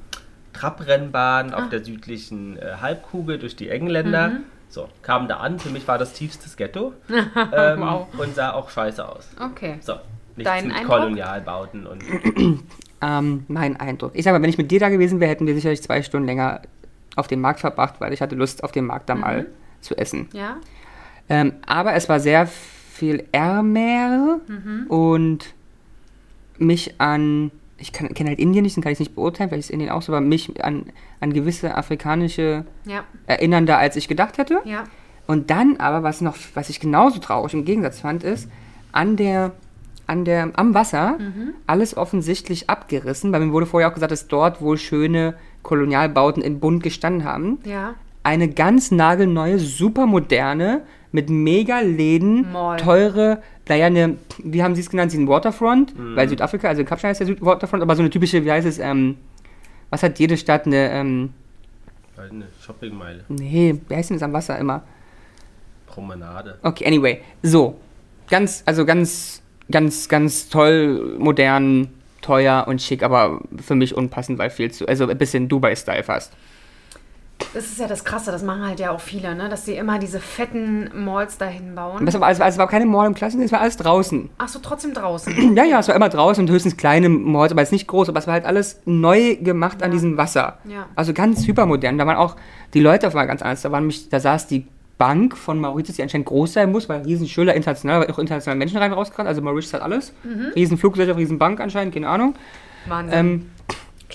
Trabrennbahn Ah. auf der südlichen äh, Halbkugel durch die Engländer. Mhm. So, kam da an, für mich war das tiefstes Ghetto ähm, Wow. und sah auch scheiße aus. Okay. So, nichts Dein mit Eindruck? Kolonialbauten und Ähm, mein Eindruck. Ich sag mal, wenn ich mit dir da gewesen wäre, hätten wir sicherlich zwei Stunden länger auf dem Markt verbracht, weil ich hatte Lust, auf dem Markt da mal zu essen. Ja? Ähm, aber es war sehr viel ärmer und mich an, ich kenne halt Indien nicht, dann kann ich es nicht beurteilen, vielleicht ist Indien auch so, aber mich an, an gewisse afrikanische Ja. erinnernder, als ich gedacht hätte. Ja. Und dann aber, was noch, was ich genauso traurig im Gegensatz fand, ist, an der, an der, am Wasser alles offensichtlich abgerissen, weil mir wurde vorher auch gesagt, dass dort wohl schöne Kolonialbauten in Bund gestanden haben. Ja. Eine ganz nagelneue, supermoderne, mit mega Läden, Mall. teure, naja, eine, wie haben sie es genannt, sie sind Waterfront, weil Südafrika, also Kapstadt heißt ja Süd Waterfront, aber so eine typische, wie heißt es, ähm, was hat jede Stadt eine, ähm, Halt eine Shoppingmeile, nee, wie heißt denn das am Wasser immer? Promenade. Okay, anyway. So. Ganz, also ganz, ganz, ganz toll, modern, teuer und schick, aber für mich unpassend, weil viel zu, also ein bisschen Dubai-Style fast. Das ist ja das Krasse, das machen halt ja auch viele, ne? dass sie immer diese fetten Malls dahin bauen. das war, also, es war keine Mall im Klassen, es war alles draußen. Ach so, trotzdem draußen. Ja, ja, es war immer draußen und höchstens kleine Malls, aber jetzt nicht groß, aber es war halt alles neu gemacht an Ja. diesem Wasser. Ja. Also ganz hypermodern. Da waren auch die Leute auf einmal ganz anders. Da, waren mich, da saß die Bank von Mauritius, die anscheinend groß sein muss, weil riesen Schüler international, weil auch international Menschen rein rausgerannt. Also Mauritius hat alles. Mhm. Riesen Fluggesellschaft, riesen Bank anscheinend, keine Ahnung. Wahnsinn. Ähm,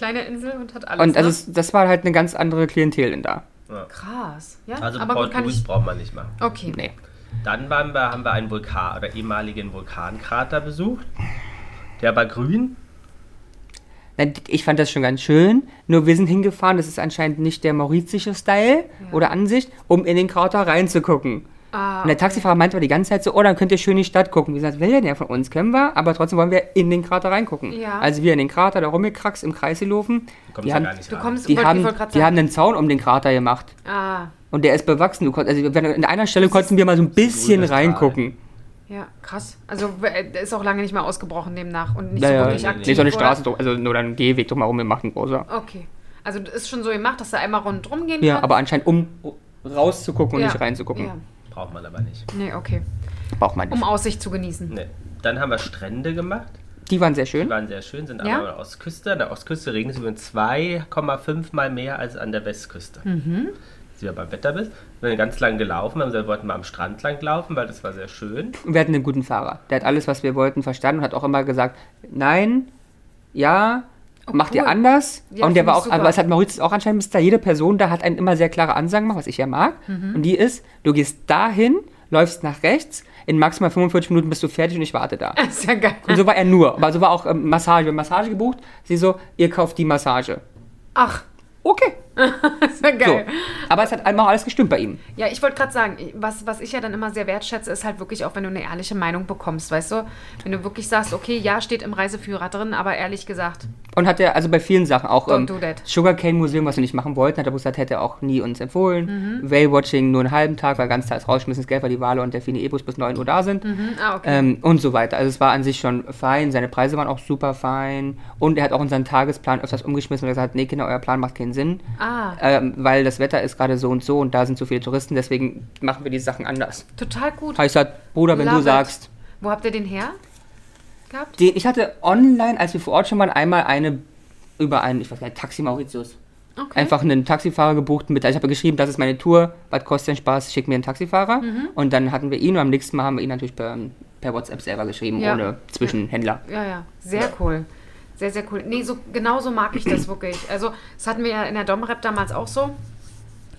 Kleine Insel und hat alles. und also ne? das war halt eine ganz andere Klientel denn da. Krass. Ja, Also aber Port gut, kann Louis ich. braucht man nicht machen. Okay. Nee. Dann waren wir, haben wir einen Vulkan oder ehemaligen Vulkankrater besucht. Der war grün. Ich fand das schon ganz schön. Nur wir sind hingefahren, das ist anscheinend nicht der mauritische Style oder Ansicht, um in den Krater reinzugucken. Ah, Und der Taxifahrer meinte aber die ganze Zeit so, oh, dann könnt ihr schön die Stadt gucken. Wir sagten, will denn der von uns? Können wir, aber trotzdem wollen wir in den Krater reingucken. Ja. Also wir in den Krater, da rumgekraxt, im Kreis gelaufen. Du kommst Die ja haben, gar nicht Du rein. kommst, die haben, die haben einen Zaun um den Krater gemacht. Ah, Und der ist bewachsen. Du konnt, also an einer Stelle konnten wir mal so ein bisschen reingucken. ja, krass. Also äh, der ist auch lange nicht mehr ausgebrochen demnach und nicht Naja, so wirklich aktiv. nee, so eine? Straße, also nur ein Gehweg drumherum gemacht, ein großer. Okay. Also das ist schon so gemacht, dass du einmal rundherum gehen Ja, kannst. aber anscheinend um rauszugucken und ja. nicht reinzugucken. Ja. Braucht man aber nicht. Nee, okay. Braucht man nicht. Um Aussicht zu genießen. Nee. Dann haben wir Strände gemacht. Die waren sehr Die schön. waren sehr schön, sind Ja? aber an der Ostküste. An der Ostküste regnet es übrigens 2,5 Mal mehr als an der Westküste. Mhm. Sie ja beim Wetter bist. Wir sind ganz lang gelaufen, haben gesagt, wir wollten mal am Strand lang laufen, weil das war sehr schön. Und wir hatten einen guten Fahrer. Der hat alles, was wir wollten, verstanden und hat auch immer gesagt, nein, ja, macht ihr anders. Ja, und der war auch, super. aber es hat Mauritius auch anscheinend bis da, jede Person da hat einen immer sehr klare Ansagen gemacht, was ich ja mag. Mhm. Und die ist, du gehst dahin, läufst nach rechts, in maximal 45 Minuten bist du fertig und ich warte da. Das ist ja geil. Und so war er nur. Aber so war auch ähm, Massage. Wir haben Massage gebucht. Sie so, ihr kauft die Massage. Ach, Okay. Das ist ja So. geil. Aber es hat einmal alles gestimmt bei ihm. Ja, ich wollte gerade sagen, was, was ich ja dann immer sehr wertschätze, ist halt wirklich auch, wenn du eine ehrliche Meinung bekommst, weißt du? Wenn du wirklich sagst, okay, ja, steht im Reiseführer drin, aber ehrlich gesagt, Und hat er, also bei vielen Sachen, auch ähm. Sugarcane Museum, was wir nicht machen wollten, hat er gesagt, hätte er auch nie uns empfohlen. Whale-Watching nur einen halben Tag, weil ganz Tag rausschmissenes Geld, weil die Wale und Delfine Ebus bis 9 Uhr da sind. Mhm. Ah, okay. Ähm, und so weiter. Also es war an sich schon fein, seine Preise waren auch super fein. Und er hat auch unseren Tagesplan öfters umgeschmissen und gesagt, nee Kinder, euer Plan macht keinen Sinn. ah, Ähm, weil das Wetter ist gerade so und so und da sind so viele Touristen, deswegen machen wir die Sachen anders. total gut. Habe ich gesagt, Bruder, wenn Love du it. sagst, Wo habt ihr den her? Gehabt? Den, ich hatte online, als wir vor Ort schon waren, einmal eine über einen, ich weiß gar nicht, Taxi Mauritius. Okay. Einfach einen Taxifahrer gebucht mit, also ich habe geschrieben, das ist meine Tour, was kostet denn Spaß, schick mir einen Taxifahrer. Mhm. Und dann hatten wir ihn und am nächsten Mal haben wir ihn natürlich per, per WhatsApp selber geschrieben, Ja. ohne Zwischenhändler. Ja, ja, sehr cool. Sehr, sehr cool. Nee, so, genau so mag ich das wirklich. Also, das hatten wir ja in der Domrep damals auch so.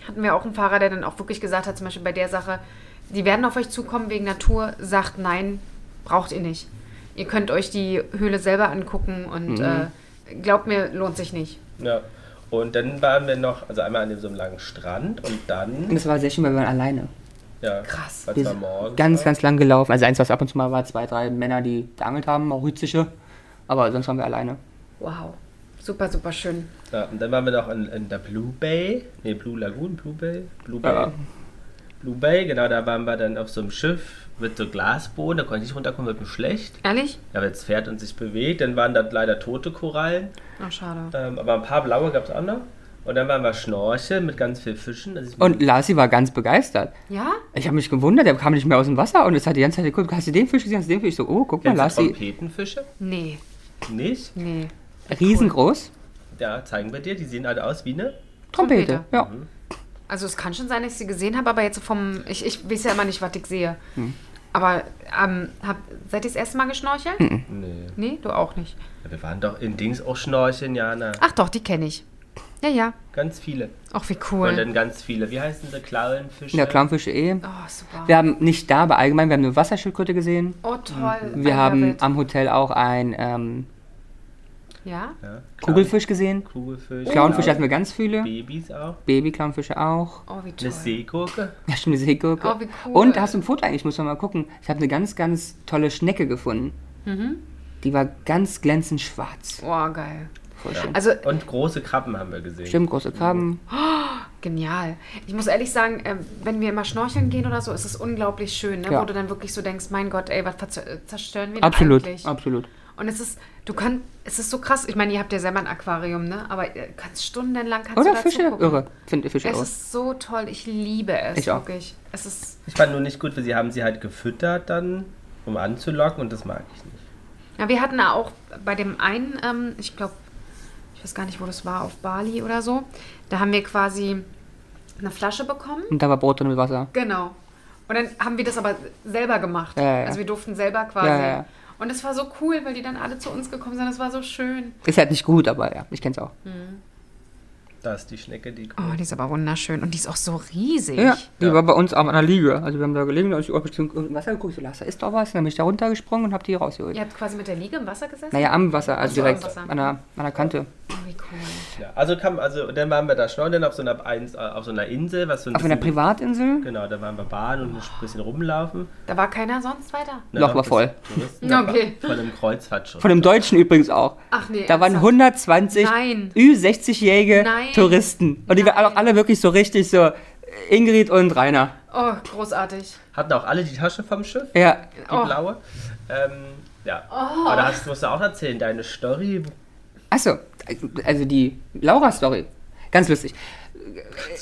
Hatten wir auch einen Fahrer, der dann auch wirklich gesagt hat, zum Beispiel bei der Sache, die werden auf euch zukommen wegen Natur, sagt nein, braucht ihr nicht. Ihr könnt euch die Höhle selber angucken und Mhm. äh, glaubt mir, lohnt sich nicht. Ja. Und dann waren wir noch, also einmal an dem so einem langen Strand und Und dann, das war sehr schön, weil wir waren alleine. ja, Krass. Wir es war sind ganz, war. ganz lang gelaufen. Also eins, was ab und zu mal war, zwei, drei Männer, die geangelt haben, mauritische. Aber sonst waren wir alleine. Wow. Super, super schön. Ja, und dann waren wir noch in, in der Blue Bay, nee, Blue Lagoon, Blue Bay, Blue Bay. Ja. Blue Bay, genau, da waren wir dann auf so einem Schiff mit so Glasboden, da konnte ich nicht runterkommen, wird mir schlecht. Ehrlich? Ja, weil es fährt und sich bewegt. Dann waren da leider tote Korallen, Ach, schade. ähm, aber ein paar blaue gab es auch noch. Und dann waren wir Schnorcheln mit ganz viel Fischen. Also Und Lasi war ganz begeistert. Ja? Ich habe mich gewundert, der kam nicht mehr aus dem Wasser und es hat die ganze Zeit geguckt, hast du den Fisch gesehen, hast du den Fisch? Ich so, oh, guck mal, Kennst du Lassi, Trompetenfische? Nee, Nicht? nee. riesengroß, Ja, zeigen wir dir. Die sehen alle aus wie eine. Trompete, Trompete. ja. Also es kann schon sein, dass ich sie gesehen habe, aber jetzt so vom. Ich, ich weiß ja immer nicht, was ich sehe. Hm. Aber ähm, hab, seid ihr das erste Mal geschnorchelt? Hm. Nee. Nee, du auch nicht. Ja, wir waren doch in Dings auch Schnorcheln, Jana. Ach doch, die kenne ich. Ja, ja. Ganz viele. Ach, wie Und cool. dann ganz viele. Wie heißen sie? Klauenfische? Ja, Clownfische eh. Oh, super. Wir haben nicht da, aber allgemein, wir haben eine Wasserschildkröte gesehen. oh, toll. Wir haben am Hotel auch ein ähm, Ja? Ja, Kugelfisch gesehen. Kugelfisch. Clownfische hatten wir ganz viele. Babys auch. Baby-Clownfische auch. Oh, wie Eine toll. Seegurke. Ja, stimmt, eine Seegurke. Oh, wie cool. Und da hast du ein Foto eigentlich, muss man mal gucken. Ich habe eine ganz, ganz tolle Schnecke gefunden. Mhm. Die war ganz glänzend schwarz. Oh, geil. Voll schön. Also, Und große Krabben haben wir gesehen. Stimmt, große Krabben. genial. Ich muss ehrlich sagen, ähm, wenn wir mal schnorcheln gehen oder so, ist es unglaublich schön, ne? Ja. wo du dann wirklich so denkst, mein Gott, ey, was äh, zerstören wir denn Absolut, eigentlich? absolut. Und es ist, du kannst, es ist so krass. Ich meine, ihr habt ja selber ein Aquarium, ne? Aber ihr kannst stundenlang kannst Oder du dazu Fische, gucken. irre. Finde Fische Es irre. ist so toll. Ich liebe es Ich auch. wirklich. Es ist, Ich fand nur nicht gut, weil sie haben sie halt gefüttert dann, um anzulocken und das mag ich nicht. ja, wir hatten da auch bei dem einen, ähm, ich glaube, ich weiß gar nicht, wo das war, auf Bali oder so. Da haben wir quasi eine Flasche bekommen. Und da war Brot drin mit Wasser. Genau. Und dann haben wir das aber selber gemacht. Ja, ja. Also wir durften selber quasi. Ja. Und es war so cool, weil die dann alle zu uns gekommen sind. Das war so schön. Ist halt nicht gut, aber ja, ich kenn's auch. Da ist die Schnecke, die Oh, die ist aber wunderschön. Und die ist auch so riesig. Ja, die Ja. war bei uns auch an der Liege. Also wir haben da gelegen, da ist ich bestimmt irgendein Wasser geguckt. Ich so, Lass, da ist doch was. Dann bin ich da runtergesprungen und hab die rausgeholt. Ihr habt quasi mit der Liege im Wasser gesessen? Naja, am Wasser, also so, direkt Wasser. an der, an der Kante. Oh, wie cool. Ja, also kam, also dann waren wir da schnorcheln auf so einer, äh, auf so einer Insel, was so ein Auf einer Privatinsel? Genau, da waren wir baden und ein bisschen rumlaufen. Da war keiner sonst weiter? Na, Loch noch war voll. Touristen, Okay. war Von einem Kreuzfahrtschiff. Von dem Deutschen übrigens auch. Ach nee. Da waren ernsthaft? 120 Nein. Ü60-jährige Nein. Touristen. Und die waren auch alle wirklich so richtig so Ingrid und Rainer. Oh, großartig. Hatten auch alle die Tasche vom Schiff, Ja, die Oh. blaue. Ähm, ja. Aber da hast, musst du auch erzählen, deine Story. Achso, also die Laura-Story. Ganz lustig.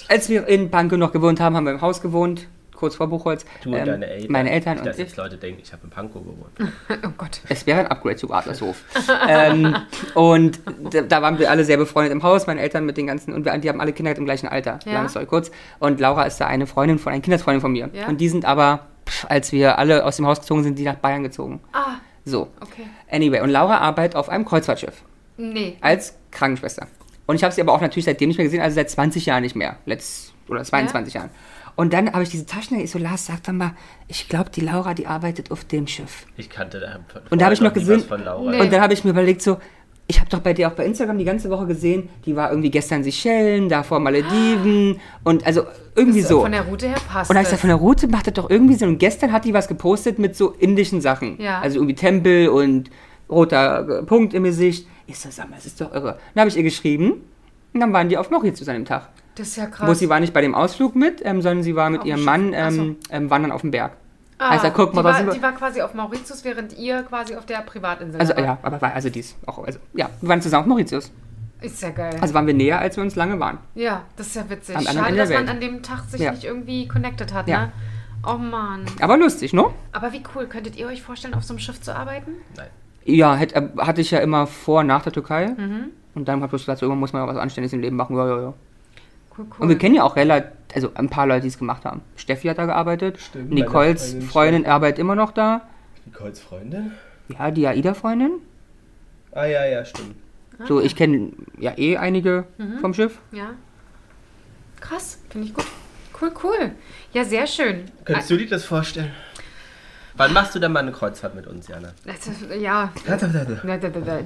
Als wir in Pankow noch gewohnt haben, haben wir im Haus gewohnt, kurz vor Buchholz. Du und Ähm, deine Eltern. Meine Eltern Nicht, und dass ich. jetzt Leute denken, ich habe in Pankow gewohnt. Oh Gott. Es wäre ein Upgrade zu Adlershof. ähm, und da, da waren wir alle sehr befreundet im Haus, meine Eltern mit den ganzen, und wir, die haben alle Kinder im gleichen Alter. Ja. Lange Story kurz. Und Laura ist da eine Freundin von, eine Kindheitsfreundin von mir. Ja. Und die sind aber, pff, als wir alle aus dem Haus gezogen sind, die nach Bayern gezogen. Ah, So. okay. Anyway, und Laura arbeitet auf einem Kreuzfahrtschiff. Nee. als Krankenschwester. Und ich habe sie aber auch natürlich seitdem nicht mehr gesehen, also seit 20 Jahren nicht mehr. Letzt, oder 22 Jahren. Und dann habe ich diese Taschen, ich so, Lars, sag doch mal, ich glaube, die Laura, die arbeitet auf dem Schiff. Ich kannte da Und da habe ich noch gesehen, von. Nee. und dann habe ich mir überlegt, so, ich habe doch bei dir auch bei Instagram die ganze Woche gesehen, die war irgendwie gestern Seychellen, davor Malediven und also irgendwie Das- so. Von der Route her passt Und dann habe ich es. gesagt, von der Route macht das doch irgendwie Sinn. Und gestern hat die was gepostet mit so indischen Sachen. Ja. Also irgendwie Tempel und roter äh, Punkt im Gesicht. Ich so, sag mal, das ist doch irre. Dann habe ich ihr geschrieben und dann waren die auf Mauritius an dem Tag. Das ist ja krass. Wo sie war nicht bei dem Ausflug mit, ähm, sondern sie war mit Auf ihrem Mann. Ach so. ähm, ähm, wandern auf dem Berg. ah, ja, guck mal, die, da war, die war quasi auf Mauritius, während ihr quasi auf der Privatinsel Also wart. ja, aber war, also dies auch, also ja, wir waren zusammen auf Mauritius. Ist ja geil. Also waren wir näher, als wir uns lange waren. ja, das ist ja witzig. Am Schade, dass man Welt. an dem Tag sich Ja. nicht irgendwie connected hat, Ja. ne? Oh Mann. Aber lustig, ne? Aber wie cool. Könntet ihr euch vorstellen, auf so einem Schiff zu arbeiten? Nein. Ja, hätt, äh, hatte ich ja immer vor, nach der Türkei. Mhm. Und dann habe ich gesagt, so, irgendwann muss man ja was Anständiges im Leben machen. Ja, ja, ja. Cool, cool. Und wir kennen ja auch relativ, also ein paar Leute, die es gemacht haben. Steffi hat da gearbeitet. Stimmt, Nicoles Freundin Freundin arbeitet immer noch da. Nicoles Freundin? Ja, die AIDA-Freundin. Ah, ja, ja, stimmt. So, ich kenne ja eh einige Mhm. vom Schiff. Ja. Krass, finde ich gut. Cool, cool. Ja, sehr schön. Könntest du dir das vorstellen? Wann machst du denn mal eine Kreuzfahrt mit uns, Jana? Ja,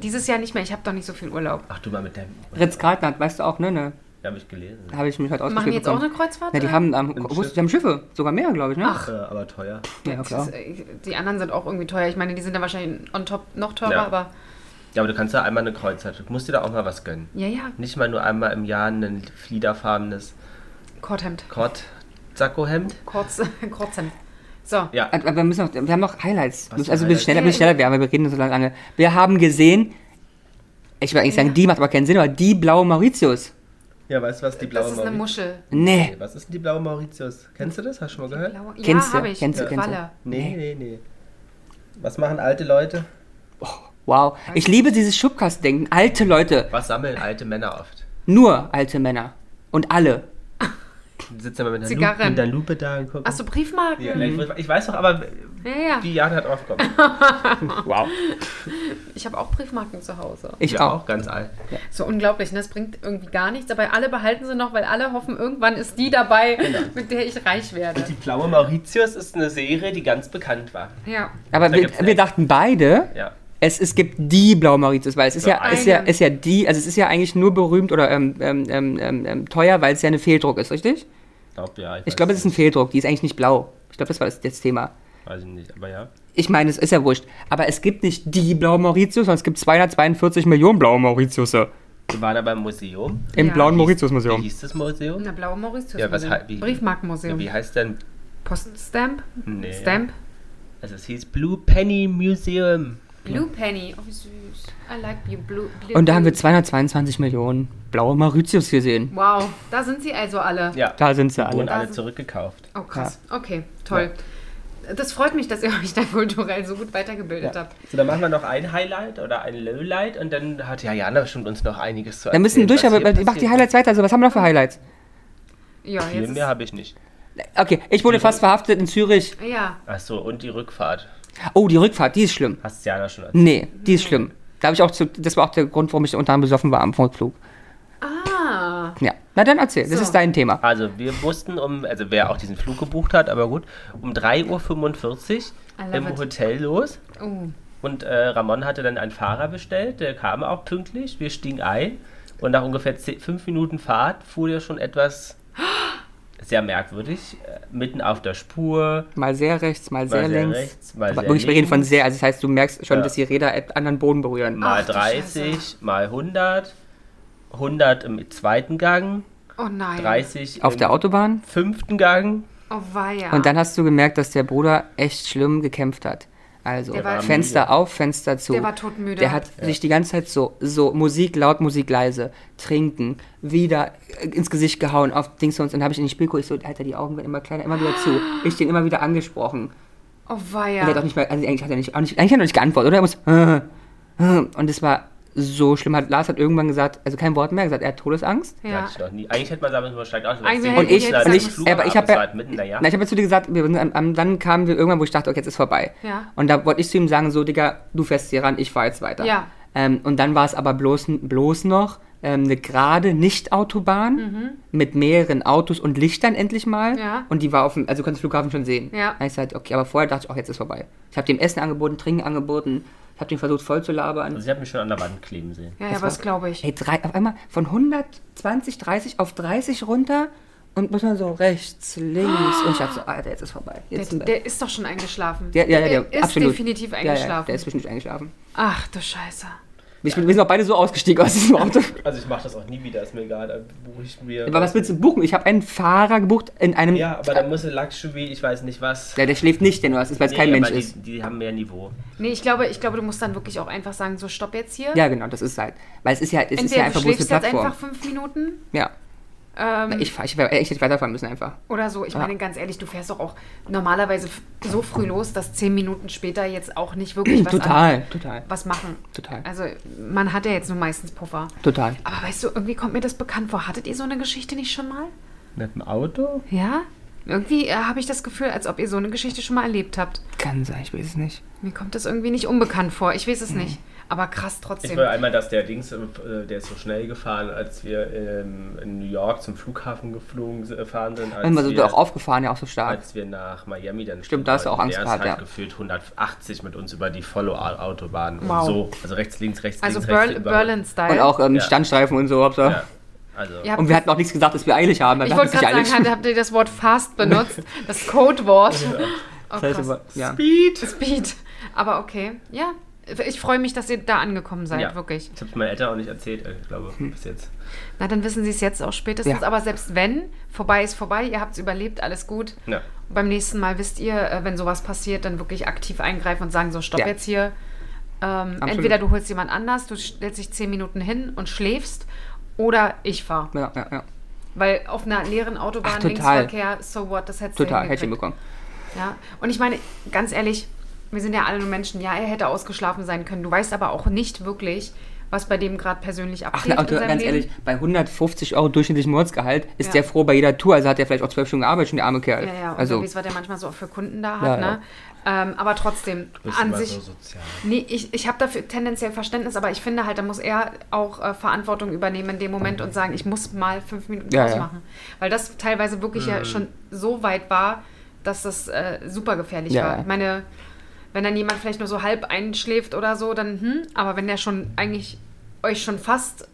dieses Jahr nicht mehr. Ich habe doch nicht so viel Urlaub. Ach, du mal mit dem. Ritz-Carlton hat, weißt du auch, ne? ne habe ich gelesen. habe ich mich heute Machen die ausgeschrieben jetzt auch bekommen. eine Kreuzfahrt? Ja, die haben, ähm, Schiff. die haben Schiffe, sogar mehr, glaube ich, ne? Ach. Äh, aber teuer. ja, klar. ist, äh, die anderen sind auch irgendwie teuer. Ich meine, die sind dann wahrscheinlich on top noch teurer, Ja. aber Ja, aber du kannst ja einmal eine Kreuzfahrt. Du musst dir da auch mal was gönnen. ja, ja, Nicht mal nur einmal im Jahr ein fliederfarbenes Korthemd. Kord-Sakko-Hemd. Kurz, Kurzhemd. So, Ja. Aber wir, müssen noch, wir haben noch Highlights. Also wir Highlights? schneller, wir schneller werden, weil wir reden so lange. Wir haben gesehen, ich will eigentlich sagen, die macht aber keinen Sinn, aber die blaue Mauritius. Ja, weißt du, was die blaue das ist eine Mauritius... Muschel. Nee. Was ist denn die blaue Mauritius? Kennst du das? Hast du schon mal gehört? Blaue- Kennst ja, du, habe ich. kennst du, kennst du. Nee, nee, nee. Was machen alte Leute? Wow. Ich liebe dieses Schubkastdenken. Alte Leute. Was sammeln alte Männer oft? Nur alte Männer. Und alle. Die sitzen immer mit einer, Zigarren. Lupe, mit einer Lupe da und gucken. Achso, Briefmarken. Ja, ich, ich weiß doch, aber Ja, ja. wie Jana drauf kommt. Wow. Ich habe auch Briefmarken zu Hause. Ich ja, auch. auch ganz alt. So unglaublich, ne? Das bringt irgendwie gar nichts, aber alle behalten sie noch, weil alle hoffen, irgendwann ist die dabei, Genau. mit der ich reich werde. Die blaue Mauritius ist eine Serie, die ganz bekannt war. Ja. Aber wir, wir dachten beide, Ja. es, es gibt die blaue Mauritius, weil es ist ja, ist ja, ist ja die, also es ist ja eigentlich nur berühmt oder ähm, ähm, ähm, ähm, ähm, teuer, weil es ja eine Fehldruck ist, richtig? Ich glaube, ja. Ich glaube, es ist ein Fehldruck, die ist eigentlich nicht blau. Ich glaube, das war das, das Thema. Weiß ich nicht, aber ja. Ich meine, es ist ja wurscht. Aber es gibt nicht die blaue Mauritius, sondern es gibt 242 Millionen blaue Mauritius Wir waren aber im Museum. im Ja. blauen Wie Mauritius-Museum. hieß das Museum? Eine blaue Mauritius. Ja, was wie- Briefmarkenmuseum. Wie heißt denn? Poststamp? Nee. Stamp? Also es hieß Blue Penny Museum. Blue Penny. Oh, wie süß. I like. Blue, blue, Und da haben wir blue. 222 Millionen blaue Mauritius gesehen. Wow, da sind sie also alle. Ja. Da sind sie Wurden alle. alle Da- zurückgekauft. Oh, krass. Okay, toll. Das freut mich, dass ihr euch da kulturell so gut weitergebildet habt. So, dann machen wir noch ein Highlight oder ein Lowlight und dann hat ja Jana bestimmt uns noch einiges zu Wir müssen erzählen, durch, aber hier mach die Highlights weiter. Also, was haben wir noch für Highlights? Ja, ist. Viel jetzt mehr habe ich nicht. Okay, ich wurde fast verhaftet in Zürich. ja, Achso, und die Rückfahrt. Oh, die Rückfahrt, die ist schlimm. Hast Jana schon erzählt. Nee, die ist schlimm. Da habe ich auch zu, das war auch der Grund, warum ich unter anderem besoffen war am Rückflug. ah, Ja. Na dann erzähl, das So. ist dein Thema. Also wir mussten um, also wer auch diesen Flug gebucht hat, aber gut, um 3.45 I Uhr im it. Hotel los. oh, Und äh, Ramon hatte dann einen Fahrer bestellt, der kam auch pünktlich. Wir stiegen ein und nach ungefähr 10, fünf Minuten Fahrt fuhr der schon etwas sehr merkwürdig, äh, mitten auf der Spur, Mal sehr rechts, mal sehr mal sehr links. rechts, mal Aber sehr wirklich, wir reden von sehr, also das heißt, du merkst schon, Ja. dass die Räder einen anderen Boden berühren. mal Ach, du 30, Scheiße. mal 100, 100 im zweiten Gang, oh nein. 30 Auf im der Autobahn. fünften Gang. Oh weia. Und dann hast du gemerkt, dass der Bruder echt schlimm gekämpft hat. Also Fenster müde. auf, Fenster zu. Der war todmüde. Der hat sich die ganze Zeit so, so Musik laut, Musik leise, trinken, wieder äh, ins Gesicht gehauen auf Dings und dann habe ich in den Spiel geguckt, ich so, Alter, die Augen werden immer kleiner, immer wieder zu. Ich den immer wieder angesprochen. oh Und er weia. hat auch nicht mal, also eigentlich hat er nicht, auch nicht, eigentlich hat er nicht geantwortet, oder? Er muss, äh, äh, und es war so schlimm. Hat, Lars hat irgendwann gesagt, also kein Wort mehr, gesagt, er hat Todesangst. ja. Hatte ich noch nie. Eigentlich hätte man sagen müssen, man steigt aus. Eigentlich Und ich, und ich Flug, aber ich es habe war ja, halt na, ich habe ja zu dir gesagt, wir, dann kamen wir irgendwann, wo ich dachte, okay, jetzt ist vorbei. Ja. Und da wollte ich zu ihm sagen, so, Digga, du fährst hier ran, ich fahr jetzt weiter. Ja. Ähm, und dann war es aber bloß, bloß noch ähm, eine gerade Nicht-Autobahn mit mehreren Autos und Lichtern endlich mal. Mhm. Ja. Und die war auf dem, also du kannst den Flughafen schon sehen. Ja. Hab ich gesagt, okay, aber vorher dachte ich, auch jetzt ist vorbei. Ich habe dem Essen angeboten, Trinken angeboten, ich habe den versucht voll zu labern. Also ich habe mich schon an der Wand kleben sehen. Ja, ja, Das was war- glaube ich. Ey, drei, auf einmal von 120, 30 auf 30 runter und muss man so rechts, links. Und ich dachte so, Alter, jetzt ist vorbei. Der, Jetzt wir- der ist doch schon eingeschlafen. der, ja, ja, der, ist absolut. definitiv Ja, ja, eingeschlafen. der ist bestimmt eingeschlafen. Ach du Scheiße. Wir wir sind auch beide so ausgestiegen aus diesem Auto. Also ich mache das auch nie wieder, ist mir egal. Dann buche ich mir. Aber was willst du buchen? Ich habe einen Fahrer gebucht in einem. Ja, aber dann muss Luxury, ich weiß nicht was. der, der schläft nicht, denn das ist, weil es kein Nee, Mensch aber ist. Die, die haben mehr Niveau. Nee, ich glaube, ich glaube, du musst dann wirklich auch einfach sagen, so stopp jetzt hier. Ja, genau, das ist halt. Weil es ist ja, es ist ja du einfach bloß eine schläfst jetzt Plattform. einfach fünf Minuten Ja. Ähm, Ich, ich echt nicht weiterfahren müssen einfach. oder so. Ich Ja. meine, ganz ehrlich, du fährst doch auch normalerweise so früh los, dass zehn Minuten später jetzt auch nicht wirklich was, Total, an, total, was machen. total, Also man hat ja jetzt nur meistens Puffer. total. Aber weißt du, irgendwie kommt mir das bekannt vor. Hattet ihr so eine Geschichte nicht schon mal? Mit dem Auto? Ja? Irgendwie äh, habe ich das Gefühl, als ob ihr so eine Geschichte schon mal erlebt habt. Kann sein, ich weiß es nicht. Mir kommt das irgendwie nicht unbekannt vor. Ich weiß es Mhm. nicht. Aber krass Ich trotzdem. war einmal, dass der Dings, äh, der ist so schnell gefahren, als wir ähm, in New York zum Flughafen geflogen äh, fahren sind. Als Immer so wir, auch aufgefahren, ja auch so stark. als wir nach Miami dann Stimmt, da hast du auch. Angst der gehabt, ist halt ja. gefühlt 180 mit uns über die Follow-Autobahn. und Wow. So, also rechts, links, rechts, also links, Berl rechts. über- Berlin-Style. Und auch ähm, Ja. Standstreifen und so. Hauptsache. Ja, also, Und wir hatten auch nichts gesagt, dass wir eilig haben. Ich Wir wollte gerade nicht sagen, habt, habt ihr das Wort fast benutzt? Das Codewort. Oh, Das heißt krass. aber- ja. Speed! Speed. Aber okay, ja. Ich freue mich, dass ihr da angekommen seid, Ja. wirklich. Ich habe es meinen Eltern auch nicht erzählt, äh, ich glaube, Hm. bis jetzt. Na, dann wissen sie es jetzt auch spätestens. Ja. Aber selbst wenn, vorbei ist vorbei, ihr habt es überlebt, alles gut. Ja. Beim nächsten Mal wisst ihr, äh, wenn sowas passiert, dann wirklich aktiv eingreifen und sagen, so, stopp Ja. jetzt hier. Ähm, entweder du holst jemand anders, du stellst dich zehn Minuten hin und schläfst, oder ich fahre. Ja, ja, ja. Weil auf einer leeren Autobahn, Ach, total. Linksverkehr, so what, das hättest du Total, hätte ich hinbekommen. Ja, und ich meine, ganz ehrlich, wir sind ja alle nur Menschen. Ja, er hätte ausgeschlafen sein können. Du weißt aber auch nicht wirklich, was bei dem gerade persönlich Ach, abgeht na, in seinem ganz Leben. ehrlich, bei 150 Euro durchschnittlichen Monatsgehalt ist Ja. der froh bei jeder Tour. Also hat er vielleicht auch zwölf Stunden gearbeitet, schon der arme Kerl. Ja, ja, und also, so, wie es was der manchmal so auch für Kunden da Ja, hat, ne? Ähm, aber trotzdem, an sich, so sozial. nee, ich, ich habe dafür tendenziell Verständnis, aber ich finde halt, da muss er auch äh, Verantwortung übernehmen in dem Moment und sagen, ich muss mal fünf Minuten Ja, Pause ja. machen. Weil das teilweise wirklich ja schon so weit war, dass das äh, super gefährlich Ja, war. ja. Ich meine, wenn dann jemand vielleicht nur so halb einschläft oder so, dann, hm, aber wenn der schon eigentlich euch schon fast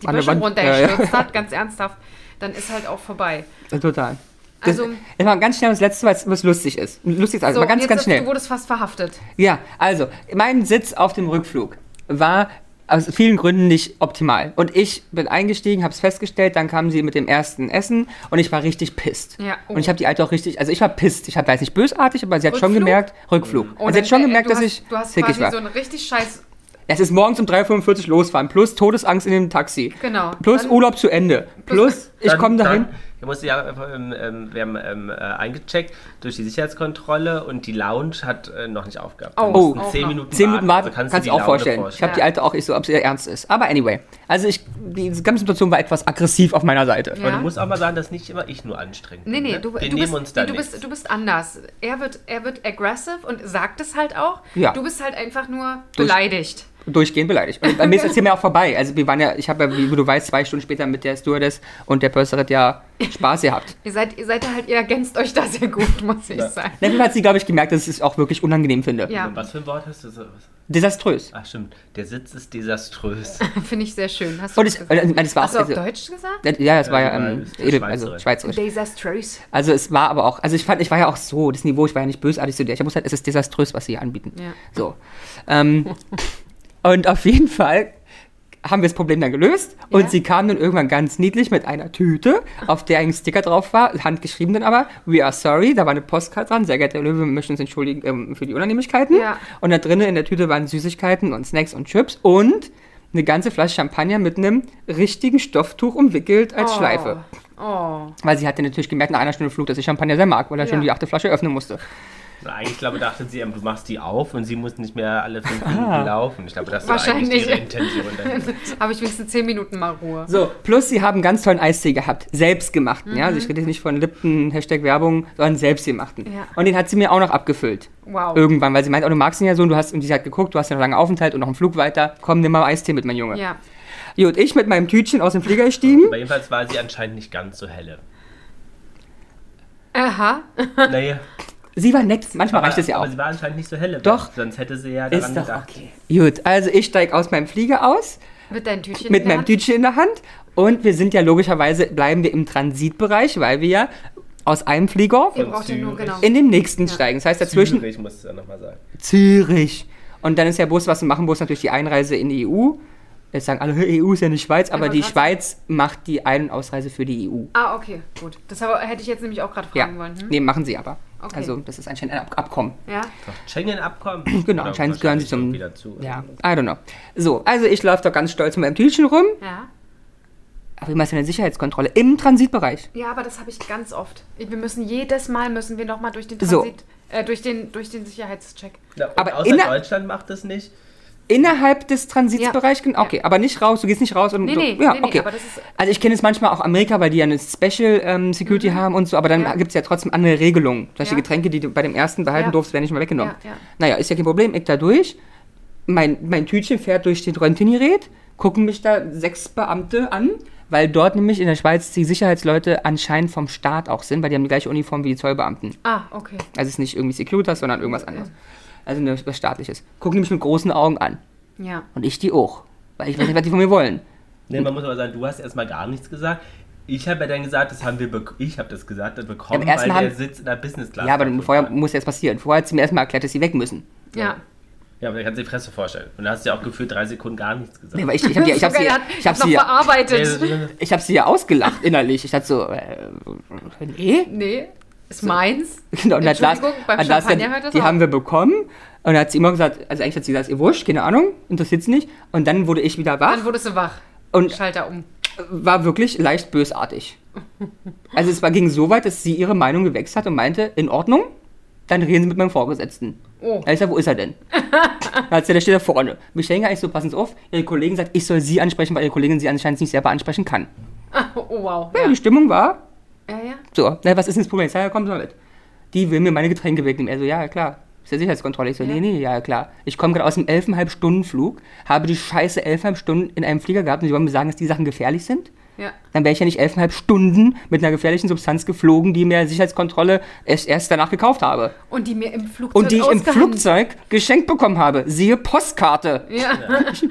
die Böschung Wand- ja, runtergestürzt hat, ganz ernsthaft, dann ist halt auch vorbei. total. Das, Also- das war ganz schnell das Letzte, was, was lustig ist. Lustig ist also, So, ganz, jetzt ganz schnell. Du wurdest fast verhaftet. Ja, also, mein Sitz auf dem Rückflug war aus vielen Gründen nicht optimal. Und ich bin eingestiegen, habe es festgestellt, dann kamen sie mit dem ersten Essen und ich war richtig pisst. Ja, oh. Und ich habe die Alte auch richtig, also ich war pisst. Ich hab, jetzt nicht bösartig, aber sie hat schon Rückflug? gemerkt, Rückflug. Oh, also sie hat schon äh, gemerkt, du dass hast, ich Du hast quasi war. so einen richtig scheiß. Es ist morgens um 3.45 Uhr losfahren, plus Todesangst in dem Taxi. Genau. Plus Dann- Urlaub zu Ende. Plus, ich Dann- komme dahin. Dann, wir mussten ja, ähm, ähm, wir haben ähm, äh, eingecheckt durch die Sicherheitskontrolle und die Lounge hat äh, noch nicht aufgehabt. Oh, auch zehn noch. Minuten Zehn Minuten warten, Also kannst, kannst du die auch Laune vorstellen. Ich habe die Ja. Alte auch, ich so, ob sie ernst ist. Aber anyway, also ich, diese ganze Situation war etwas aggressiv auf meiner Seite. Aber Ja. du musst auch mal sagen, dass nicht immer ich nur anstrengend Nee, bin. nee, ne? du, Wir du, nehmen bist, uns da nee, du, bist, du bist anders. Er wird, er wird aggressive und sagt es halt auch. Ja. Du bist halt einfach nur Durch- beleidigt. Durchgehend beleidigt. Und bei mir ist das Thema auch vorbei. Also wir waren ja, ich habe ja, wie du weißt, zwei Stunden später mit der Stewardess und der Purserin ja Spaß gehabt. Ihr seid, ihr seid da halt, ihr ergänzt euch da sehr gut, muss ich Ja. sagen. Dann hat sie, glaube ich, gemerkt, dass ich es auch wirklich unangenehm finde. Ja, Was für ein Wort hast du? So? Desaströs. Ach stimmt, der Sitz ist desaströs. finde ich sehr schön. Hast du Und das ich, gesagt? äh, das war Hast du auf also, Deutsch gesagt? ja, es war ja, Ja, ähm, edel, also Schweizerisch. Desaströs. Also es war aber auch, also ich fand, ich war ja auch so, das Niveau, ich war ja nicht bösartig zu dir. Ich wusste halt, es ist desaströs, was sie hier anbieten. Ja. So. Ähm, und auf jeden Fall haben wir das Problem dann gelöst und Ja. sie kam dann irgendwann ganz niedlich mit einer Tüte, auf der ein Sticker drauf war, handgeschrieben dann aber, we are sorry, da war eine Postkarte dran, sehr geehrter Löwe, wir möchten uns entschuldigen ähm, für die Unannehmlichkeiten. Ja. Und da drinnen in der Tüte waren Süßigkeiten und Snacks und Chips und eine ganze Flasche Champagner mit einem richtigen Stofftuch umwickelt als Oh. Schleife. Oh. Weil sie hatte natürlich gemerkt nach einer Stunde Flug, dass ich Champagner sehr mag, weil er schon Ja. die achte Flasche öffnen musste. Eigentlich glaube dachte sie, du machst die auf und sie muss nicht mehr alle fünf Minuten laufen. Ich glaube, das war eigentlich ihre Intention. Habe ich wenigstens 10 Minuten mal Ruhe. So, plus sie haben ganz tollen Eistee gehabt. Selbstgemachten, ja. Also ich rede jetzt nicht von Lipton, Hashtag Werbung, sondern selbstgemachten. Ja. Und den hat sie mir auch noch abgefüllt. Wow. Irgendwann, weil sie meint, oh, du magst ihn ja so und du hast, und sie hat geguckt, du hast ja noch lange Aufenthalt und noch einen Flug weiter. Komm, nimm mal Eistee mit, mein Junge. Ja. Gut, ich mit meinem Tütchen aus dem Flieger gestiegen. Aber jedenfalls war sie anscheinend nicht ganz so helle. Aha. Naja. Sie war nett, manchmal aber, reicht es ja auch. Aber sie war anscheinend nicht so helle. Doch. Sonst hätte sie ja daran Ist doch gedacht. okay. Gut, also ich steige aus meinem Flieger aus, Mit deinem Tütchen. mit in der meinem Hand. Tütchen in der Hand und wir sind ja logischerweise, bleiben wir im Transitbereich, weil wir ja aus einem Flieger ja nur, genau. in den nächsten steigen. Das heißt dazwischen Zürich musst du ja nochmal sagen. Zürich. Und dann ist ja bloß was zu machen, bloß natürlich die Einreise in die EU. Jetzt sagen alle, EU ist ja nicht Schweiz, aber die Schweiz macht die Ein- und Ausreise für die EU. Ah, okay, gut. Das hätte ich jetzt nämlich auch gerade Ja, fragen wollen. Hm? nee, machen sie aber. Okay. Also das ist anscheinend ein Ab Abkommen. Ja? Schengen-Abkommen? Genau, Oder anscheinend gehören sie zum... Wieder zu. Ja, I don't know. So, also ich laufe da ganz stolz mit meinem Tütchen rum, Ja. aber immer ist ja eine Sicherheitskontrolle im Transitbereich. Ja, aber das habe ich ganz oft. Wir müssen jedes Mal müssen wir noch mal durch den So. Transit, äh, durch den durch den Sicherheitscheck. Ja, Aber außer Deutschland macht es nicht. Innerhalb des Transitsbereichs, Ja. okay, aber nicht raus, du gehst nicht raus und Nee, nee, ja, nee, nee, okay. aber das ist- also ich kenne es manchmal auch Amerika, weil die ja eine Special ähm, Security haben und so, aber dann Mhm. Ja. gibt es ja trotzdem andere Regelungen. Solche Ja. Getränke, die du bei dem ersten behalten Ja. durfst, werden nicht mehr weggenommen. Ja, ja. Naja, ist ja kein Problem, ich da durch. Mein, mein Tütchen fährt durch den Röntgengerät, gucken mich da sechs Beamte an, weil dort nämlich in der Schweiz die Sicherheitsleute anscheinend vom Staat auch sind, weil die haben die gleiche Uniform wie die Zollbeamten. Ah, okay. Also es ist nicht irgendwie Securitas, sondern irgendwas anderes. Also eine, was staatliches. Gucken die mich mit großen Augen an. Ja. Und ich die auch. Weil ich weiß nicht, was die von mir wollen. Nee, man muss aber sagen, du hast erstmal gar nichts gesagt. Ich habe ja dann gesagt, das haben wir ich habe das gesagt, das bekommen, Ja, weil der haben- Sitz in der Business Class Ja, aber vorher muss ja erst passieren. Vorher hat sie mir erstmal erklärt, dass sie weg müssen. Ja. Ja, aber da kannst du die Fresse vorstellen. Und da hast du ja auch gefühlt drei Sekunden gar nichts gesagt. Nee, aber ich, ich habe hab sie, ich hab sie, ja- verarbeitet. ich hab sie ja ausgelacht innerlich. Ich dachte so, äh, nee. nee, ist meins. Genau, und dann dann las Champagner der, hört das die auf. haben wir bekommen. Und dann hat sie immer gesagt, also eigentlich hat sie gesagt, ihr wurscht, keine Ahnung, interessiert sie nicht. Und dann wurde ich wieder wach Dann wurdest du wach. und Schalter um. war wirklich leicht bösartig. Also es war, ging so weit, dass sie ihre Meinung gewechselt hat und meinte, in Ordnung, dann reden Sie mit meinem Vorgesetzten. Oh. Da ist er, wo ist er denn? da hat sie, der steht da vorne. Mich denke eigentlich so, passen Sie auf, Ihre Kollegin sagt, ich soll Sie ansprechen, weil Ihre Kollegin Sie anscheinend nicht selber ansprechen kann. Oh, wow. Ja, Ja, die Stimmung war, ja. ja. so, na, was ist denn das Problem? Ich sag, ja, komm so mit. Die will mir meine Getränke wegnehmen. Er so, ja, klar. Ist ja Sicherheitskontrolle. Ich so, Ja. nee, nee, ja, klar. Ich komme gerade aus einem 11,5 Stunden Flug, habe die scheiße 11,5 Stunden in einem Flieger gehabt und Sie wollen mir sagen, dass die Sachen gefährlich sind? Ja. Dann wäre ich ja nicht 11,5 Stunden mit einer gefährlichen Substanz geflogen, die mir Sicherheitskontrolle erst, erst danach gekauft habe. Und die mir im Flugzeug Und die ich im Flugzeug geschenkt bekommen habe. Siehe Postkarte. Ja.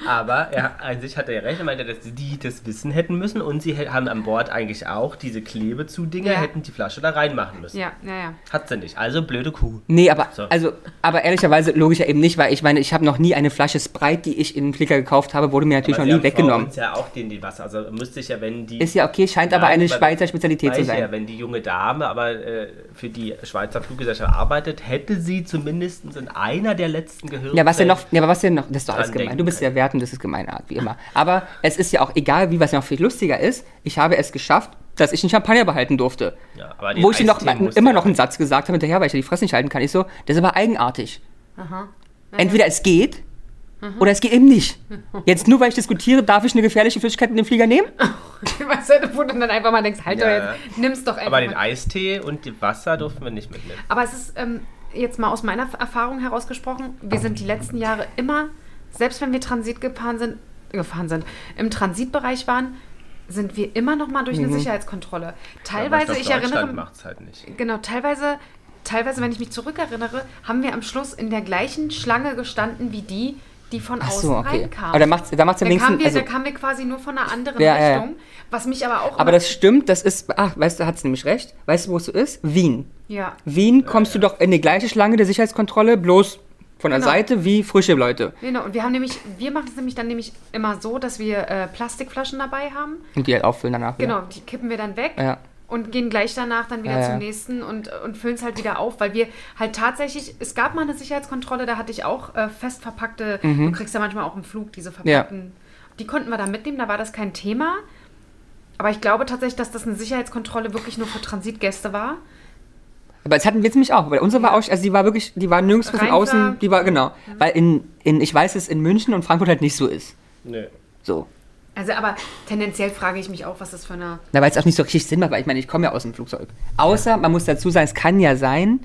Aber er, an sich hat er ja recht, er meinte, dass die das wissen hätten müssen und sie haben an Bord eigentlich auch diese Klebezudinge, Ja. hätten die Flasche da reinmachen müssen. ja, ja, ja. Hat sie nicht. Also blöde Kuh. Nee, aber, So. also, aber ehrlicherweise logisch ja eben nicht, weil ich meine, ich habe noch nie eine Flasche Sprite, die ich in den Flieger gekauft habe, wurde mir natürlich Aber noch sie nie haben vor weggenommen. uns ja auch den die Wasser. Also müsste ich ja, wenn die. Ist ja okay, scheint aber eine Schweizer Spezialität zu sein. Ja, wenn die junge Dame aber äh, für die Schweizer Fluggesellschaft arbeitet, hätte sie zumindest in einer der letzten Gehörgänge. Ja, was denn noch, ja, aber was denn noch, das ist doch alles gemein. Du bist ja wertend, das ist Gemeinart, wie immer. Aber es ist ja auch egal, wie was noch viel lustiger ist. Ich habe es geschafft, dass ich einen Champagner behalten durfte. Ja, Wo ich noch, immer noch ja einen Satz gesagt habe hinterher, weil ich ja die Fresse nicht halten kann. Ich so, das ist aber eigenartig. Aha. Entweder es geht Mhm. oder es geht eben nicht. Jetzt nur weil ich diskutiere, darf ich eine gefährliche Flüssigkeit in den Flieger nehmen? Weißt du, wo du dann einfach mal denkst, halt Ja, doch jetzt, nimm's doch einfach Aber den mal. Eistee und die Wasser durften wir nicht mitnehmen. Aber es ist ähm, jetzt mal aus meiner Erfahrung herausgesprochen, wir sind die letzten Jahre immer, selbst wenn wir Transit gefahren sind, gefahren sind, im Transitbereich waren, sind wir immer noch mal durch Mhm. eine Sicherheitskontrolle. Teilweise, aber ich erinnere Deutschland macht es halt nicht. Genau, teilweise, teilweise, wenn ich mich zurückerinnere, haben wir am Schluss in der gleichen Schlange gestanden wie die, die von Ach außen so, okay. reinkamen. Aber da macht's, da macht's da, kamen wir, Also, da kamen wir quasi nur von einer anderen Ja, ja, ja. Richtung, was mich aber auch aber das stimmt, das ist, ach, weißt du, hat's nämlich recht. Weißt du, wo es so ist? Wien. ja, Wien kommst du doch in die gleiche Schlange der Sicherheitskontrolle, bloß von der Genau. Seite wie frische Leute. genau. Und wir haben nämlich, wir machen es nämlich dann nämlich immer so, dass wir äh, Plastikflaschen dabei haben. Und die halt auffüllen danach. Genau, die kippen wir dann weg. Ja. Und gehen gleich danach dann wieder Ja, ja. zum nächsten und, und füllen es halt wieder auf, weil wir halt tatsächlich, es gab mal eine Sicherheitskontrolle, da hatte ich auch äh, fest verpackte, Mhm. du kriegst ja manchmal auch im Flug diese verpackten, die konnten wir da mitnehmen, da war das kein Thema. Aber ich glaube tatsächlich, dass das eine Sicherheitskontrolle wirklich nur für Transitgäste war. Aber das hatten wir jetzt nämlich auch, weil unsere war auch, also die war wirklich, die war nirgendwo von außen, für- die war, genau. Weil in, in, ich weiß, dass es in München und Frankfurt halt nicht so ist. Nö. So. Also aber tendenziell frage ich mich auch, was das für eine... Na, weil es auch nicht so richtig Sinn macht, weil ich meine, ich komme ja aus dem Flugzeug. Außer, man muss dazu sagen, es kann ja sein,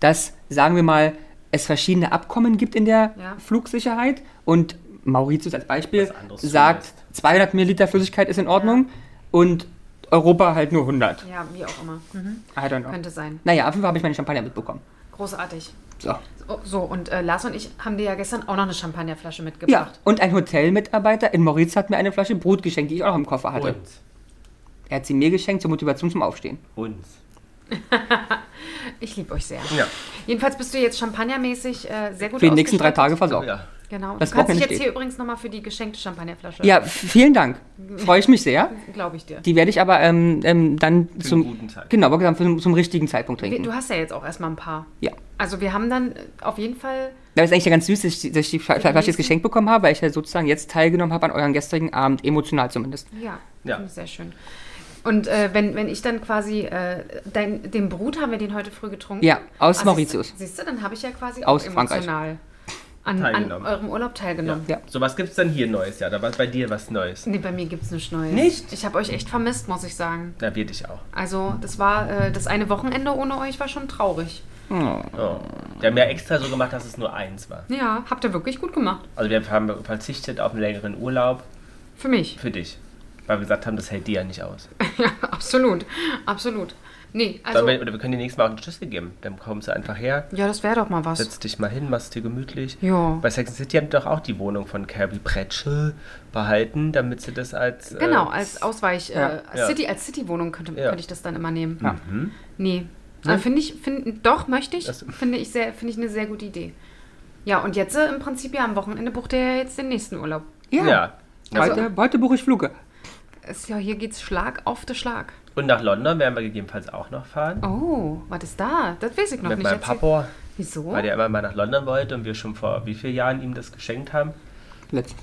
dass, sagen wir mal, es verschiedene Abkommen gibt in der Ja. Flugsicherheit und Mauritius als Beispiel sagt, zulässt. 200 Milliliter Flüssigkeit ist in Ordnung und Europa halt nur 100. Ja, wie auch immer. Mhm. I don't know. Könnte sein. Naja, auf jeden Fall habe ich meine Champagner mitbekommen. Großartig. So. So, und äh, Lars und ich haben dir ja gestern auch noch eine Champagnerflasche Ja, mitgebracht. und ein Hotelmitarbeiter in Mauritius hat mir eine Flasche Brot geschenkt, die ich auch noch im Koffer hatte. Uns. Er hat sie mir geschenkt zur Motivation zum Aufstehen. Uns. Ich liebe euch sehr. Ja. Jedenfalls bist du jetzt champagnermäßig äh, sehr gut Für die nächsten drei. Tage versorgt. ja. Genau. Das du kannst dich jetzt steht. hier übrigens nochmal für die geschenkte Champagnerflasche. Ja, vielen Dank. Ja, f- vielen Dank. Freue ich mich sehr. Glaube ich dir. Die werde ich aber ähm, ähm, dann Für zum guten Tag. genau, zum, zum richtigen Zeitpunkt trinken. Du hast ja jetzt auch erstmal ein paar. Ja. Also wir haben dann äh, auf jeden Fall. Das ist eigentlich ja ganz süß, dass ich, dass ich die Fla- Flasche jetzt geschenkt bekommen habe, weil ich ja sozusagen jetzt teilgenommen habe an euren gestrigen Abend, emotional zumindest. Ja, Ja. sehr schön. Und äh, wenn, wenn ich dann quasi, äh, dein, den Brut haben wir den heute früh getrunken. Ja, aus Ah, Mauritius. Siehst, siehst du, dann habe ich ja quasi Aus auch Frankreich. An, an eurem Urlaub teilgenommen. Ja. So, was gibt's denn hier Neues? Ja, da war bei dir was Neues. Nee, bei mir gibt es nichts Neues. Nicht? Ich habe euch echt vermisst, muss ich sagen. Da wird ich auch. Also, das war, äh, das eine Wochenende ohne euch war schon traurig. Oh. Wir haben ja extra so gemacht, dass es nur eins war. Ja, habt ihr wirklich gut gemacht. Also wir haben verzichtet auf einen längeren Urlaub Für mich. für dich. Weil wir gesagt haben, das hält dir ja nicht aus. Ja, absolut. Absolut. Nee, also. Sollen wir, oder wir können dir nächstes Mal auch einen Schlüssel geben. Dann kommst du einfach her, ja, das wäre doch mal was. setzt dich mal hin, machst dir gemütlich. Ja. Bei Sex and City haben die doch auch die Wohnung von Kirby Pretschel behalten, damit sie das als... äh, Genau, als Ausweich, Ja. äh, Ja. City, als City-Wohnung könnte, Ja. könnte ich das dann immer nehmen. Mhm. Nee. Also finde ich, find, doch, möchte ich. Das- Finde ich, sehr, finde ich eine sehr gute Idee. Ja, und jetzt äh, im Prinzip ja am Wochenende bucht er ja jetzt den nächsten Urlaub. Ja. Ja. Also- Heute, heute buche ich Fluge. Ist ja, hier geht's Schlag auf den Schlag. Und nach London werden wir gegebenenfalls auch noch fahren. Oh, was ist da? Das weiß ich noch mit nicht. meinem Erzähl- Papa, Wieso? weil der immer mal nach London wollte und wir schon vor wie vielen Jahren ihm das geschenkt haben. Letzt.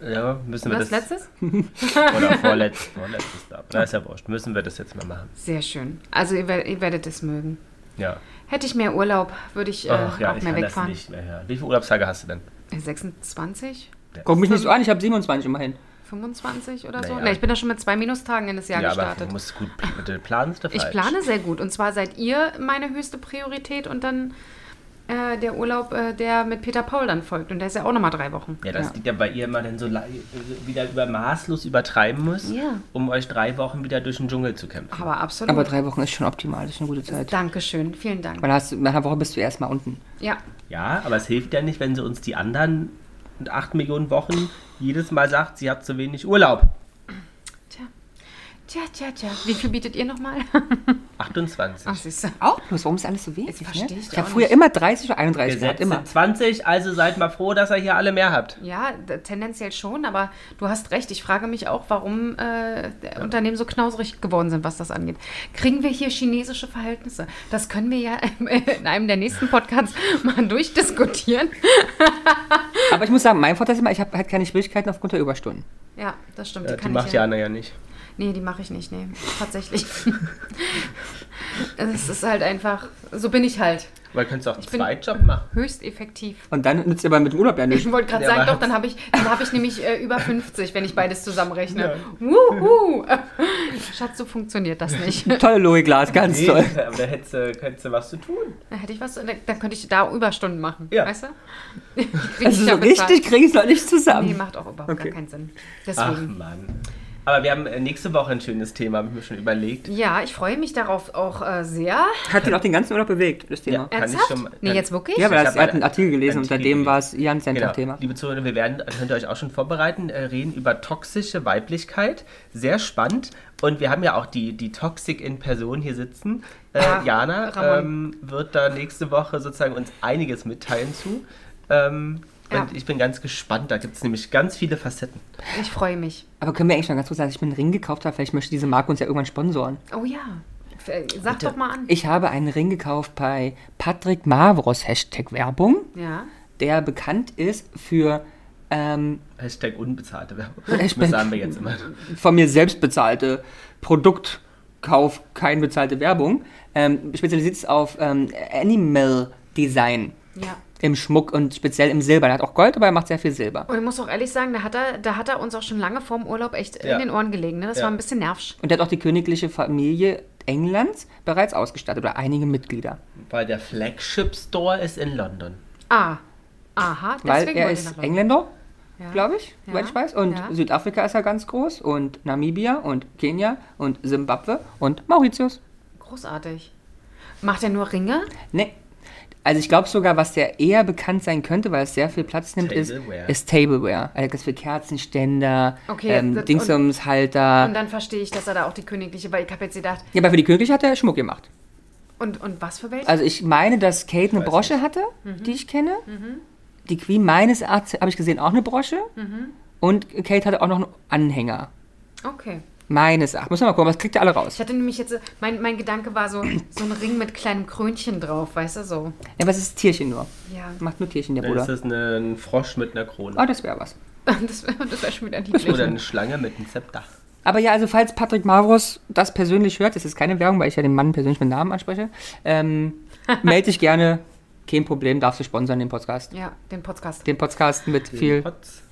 Ja, müssen wir Was das... letztes? Oder vorletztes, vorletztes da. Na, ist ja wurscht. Müssen wir das jetzt mal machen. Sehr schön. Also ihr, ihr werdet es mögen. Ja. Hätte ich mehr Urlaub, würde ich äh, Ach ja, auch ich mehr kann wegfahren. das nicht mehr hören. Wie viele Urlaubstage hast du denn? Äh, 26? Guck mich nicht so an, ich habe 27 immerhin. 25 oder so? Naja. Ne, ich bin da schon mit zwei Minustagen in das Jahr ja, aber gestartet. du musst gut pl- du planst du Ich plane sehr gut. Und zwar seid ihr meine höchste Priorität und dann äh, der Urlaub, äh, der mit Peter Paul dann folgt. Und der ist ja auch nochmal drei Wochen. Ja, das Ja. liegt ja bei ihr immer dann so la- wieder über maßlos übertreiben muss, Ja. um euch drei Wochen wieder durch den Dschungel zu kämpfen. Aber absolut. Aber drei Wochen ist schon optimal, das ist eine gute Zeit. Dankeschön, vielen Dank. Weil hast, du- nach einer Woche bist du erstmal unten. Ja, Ja, aber es hilft ja nicht, wenn sie uns die anderen acht Millionen Wochen jedes Mal sagt, sie hat zu wenig Urlaub. Tja. Tja, tja. Wie viel bietet ihr nochmal? 28. Ach, siehst du. Auch bloß, warum ist alles so wenig? Jetzt Ne? verstehe ich Ich habe früher nicht. immer 30 oder 31 gehabt, Gesetz immer. sind 20, also seid mal froh, dass ihr hier alle mehr habt. Ja, tendenziell schon, aber du hast recht. Ich frage mich auch, warum äh, der Unternehmen so knauserig geworden sind, was das angeht. Kriegen wir hier chinesische Verhältnisse? Das können wir ja in einem der nächsten Podcasts mal durchdiskutieren. Aber ich muss sagen, mein Vorteil ist immer, ich habe halt keine Schwierigkeiten aufgrund der Überstunden. Ja, das stimmt. Ja, die die kann macht ich ja. Jana ja nicht. Nee, die mache ich nicht, nee. Tatsächlich. es ist halt einfach, so bin ich halt. Weil könntest du auch einen bin- Zweitjob machen. Höchst effektiv. Und dann nützt ihr aber mit dem Urlaub ja nicht. Ich wollte gerade sagen, doch, dann habe ich, dann hab ich nämlich äh, über 50, wenn ich beides zusammenrechne. Ja. Wuhu! Schatz, so funktioniert das nicht. Tolle Logik, Lars, ganz Nee, toll. aber da hättest du, könntest du was zu tun. Da hätte ich was, dann dann könnte ich da Überstunden machen. Ja. Weißt du? Krieg ich Also so richtig kriege ich es noch nicht Nee, zusammen. macht auch überhaupt Okay. gar keinen Sinn. Ach Deswegen. Mann. Aber wir haben äh, nächste Woche ein schönes Thema, habe ich mir schon überlegt. Ja, ich freue mich darauf auch äh, sehr. Hat ihn auch den ganzen Urlaub bewegt, das Thema. Kann ich Ernsthaft? schon mal- nee, kann- jetzt wirklich? Ja, weil Ich er hat einen Artikel gelesen und seitdem war es. Jan Genau. Center-Thema. Liebe Zuhörer, wir werden, könnt ihr euch auch schon vorbereiten, äh, reden über toxische Weiblichkeit. Sehr spannend. Und wir haben ja auch die, die Toxik in Person hier sitzen. Äh, Ja, Jana Ramon. ähm, wird da nächste Woche sozusagen uns einiges mitteilen zu. Ähm, Ja. Und ich bin ganz gespannt. Da gibt es nämlich ganz viele Facetten. Ich freue mich. Aber können wir eigentlich noch ganz kurz sagen, dass ich mir einen Ring gekauft habe? Vielleicht möchte diese Marke uns ja irgendwann sponsoren. Oh ja. F- Sag doch mal an. Ich habe einen Ring gekauft bei Patrick Mavros, Hashtag Werbung, Ja. der bekannt ist für ähm, Hashtag unbezahlte Werbung. Ich Das sagen wir jetzt immer. von mir selbst bezahlte Produktkauf, kein bezahlte Werbung. Ähm, spezialisiert auf ähm, Animal Design Ja. Im Schmuck und speziell im Silber. Er hat auch Gold, aber er macht sehr viel Silber. Und ich muss auch ehrlich sagen, da hat er, da hat er uns auch schon lange vorm Urlaub echt Ja. in den Ohren gelegen. Ne? Das Ja. war ein bisschen nervig. Und er hat auch die königliche Familie Englands bereits ausgestattet oder einige Mitglieder. Weil der Flagship Store ist in London. Ah. Aha, deswegen Weil er ist. Engländer, Ja. glaube ich, Ja. soweit ich weiß. Und Ja. Südafrika ist er ganz groß und Namibia und Kenia und Simbabwe und Mauritius. Großartig. Macht er nur Ringe? Nee. Also ich glaube sogar, was der eher bekannt sein könnte, weil es sehr viel Platz nimmt, ist, Tableware. ist Tableware. Also das für Kerzenständer, Okay, ähm, das- Dingsumshalter. Und dann verstehe ich, dass er da auch die königliche, weil ich habe jetzt gedacht, Ja, aber für die Königliche hat er Schmuck gemacht. und, und was für welche? Also ich meine, dass Kate eine weiß Brosche nicht. hatte, Mhm. die ich kenne. die Queen meines Erachtens, habe ich gesehen, auch eine Brosche. Mhm. Und Kate hatte auch noch einen Anhänger. Okay. Meines Erachtens. Muss man mal gucken, was kriegt ihr alle raus? Ich hatte nämlich jetzt, mein, mein Gedanke war so, so ein Ring mit kleinem Krönchen drauf, weißt du, so. Ja, was ist Tierchen nur? Ja, Macht nur Tierchen, der Dann ist Bruder. das eine, ein Frosch mit einer Krone. Oh, das wäre was. das wäre das wär schon wieder niedlich. Oder eine Schlange mit einem Zepter. Aber ja, also falls Patrick Mavros das persönlich hört, das ist keine Werbung, weil ich ja den Mann persönlich mit Namen anspreche, ähm, melde dich gerne. Kein Problem, darfst du sponsern den Podcast. Ja, den Podcast. Den Podcast mit viel, Potz.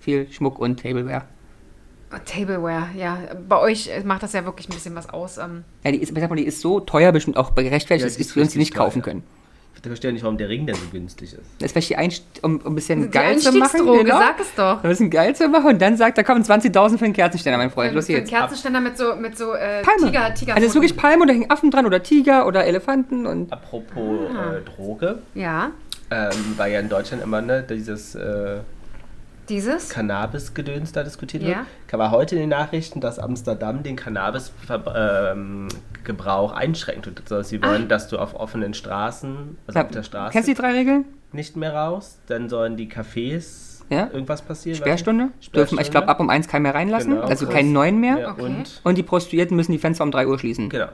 viel Schmuck und Tableware. Tableware, ja. Bei euch äh, macht das ja wirklich ein bisschen was aus. Ähm, Ja, die ist, sag mal, die ist so teuer, bestimmt auch gerechtfertigt, Ja, dass für uns die nicht richtig kaufen teuer. können. Ich verstehe nicht, warum der Ring denn so günstig ist. Das ist vielleicht die Einst um, um ein bisschen die geil zu machen. Genau. sag es doch. Um ein bisschen geil zu machen und dann sagt er, komm, 20.000 für einen Kerzenständer, mein Freund. Los Für einen jetzt. Kerzenständer mit so, mit so äh, Palme. Tiger, Tiger also es ist wirklich Palme und da hängen Affen dran oder Tiger oder Elefanten und Apropos Ah. äh, Droge, Ja, ähm, war ja in Deutschland immer ne, dieses äh, dieses. Cannabis-Gedöns da diskutiert Ja. wird. War heute in den Nachrichten, dass Amsterdam den Cannabis-Gebrauch einschränkt. Und so, sie wollen, dass du auf offenen Straßen, also auf der Straße, Kennst du die drei Regeln? nicht mehr raus. Dann sollen die Cafés Ja. irgendwas passieren. Sperrstunde? nicht. Dürfen, ich glaube, ab um eins keinen mehr reinlassen. Genau. also Krass. keinen neuen mehr. Ja, Okay. und Und die Prostituierten müssen die Fenster um 3 Uhr schließen. Genau.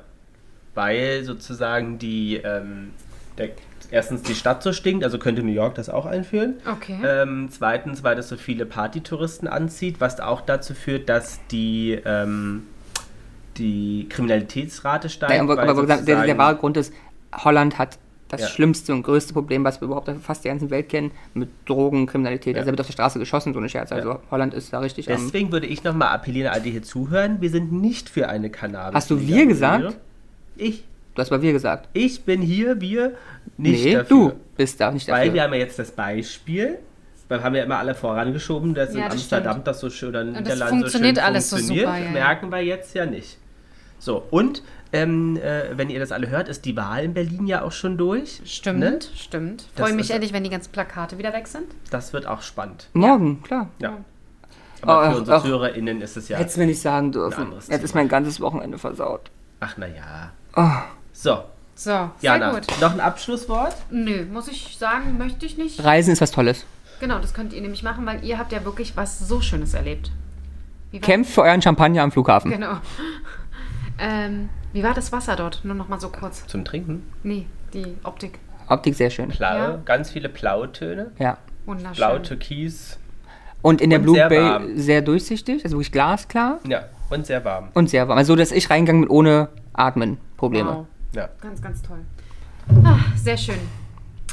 Weil sozusagen die, ähm, der, erstens die Stadt so stinkt, also könnte New York das auch einführen. Okay. Ähm, zweitens, weil das so viele Partytouristen anzieht, was auch dazu führt, dass die, ähm, die Kriminalitätsrate steigt. Ja, aber, weil aber der, der wahre Grund ist, Holland hat das Ja. schlimmste und größte Problem, was wir überhaupt auf fast der ganzen Welt kennen, mit Drogen, Kriminalität. Ja. Also da wird auf der Straße geschossen, so eine Scherz. Also Ja. Holland ist da richtig am... Deswegen würde ich nochmal appellieren, alle, die hier zuhören, wir sind nicht für eine Cannabis. Hast du wir gesagt? Ich. Du hast bei wir gesagt. Ich bin hier, wir nicht nee, dafür. du bist da nicht Weil dafür. wir haben ja jetzt das Beispiel, weil wir haben ja immer alle vorangeschoben, dass in Ja, das Amsterdam stimmt. das so schön oder in das Niederlanden so schön funktioniert alles so funktioniert, super, ja, ja. merken wir jetzt ja nicht. So, und ähm, äh, wenn ihr das alle hört, ist die Wahl in Berlin ja auch schon durch. Stimmt, Ne? stimmt. Freue mich endlich, wenn die ganzen Plakate wieder weg sind. Das wird auch spannend. Morgen, klar. Ja. Aber Oh, für unsere ach. ZuhörerInnen ist es ja. Hättest du mir nicht sagen dürfen. Jetzt ist mein ganzes Wochenende versaut. Ach, naja. Oh. So, So, sehr Jana, gut. noch ein Abschlusswort? Nö, muss ich sagen, möchte ich nicht. Reisen ist was Tolles. Genau, das könnt ihr nämlich machen, weil ihr habt ja wirklich was so Schönes erlebt. Kämpft für euren Champagner am Flughafen. Genau. ähm, wie war das Wasser dort? Nur noch mal so kurz. Zum Trinken? Nee, die Optik. Optik sehr schön. Blau, Ja. ganz viele Blautöne. Ja. Wunderschön. Blau, Türkis. Und in der Und Blue sehr Bay warm. sehr durchsichtig, also wirklich glasklar Ja, und sehr warm. und sehr warm. Also, dass ich reingegangen bin ohne Atmen Probleme. Wow. Ja. Ganz, ganz toll. Ah, sehr schön.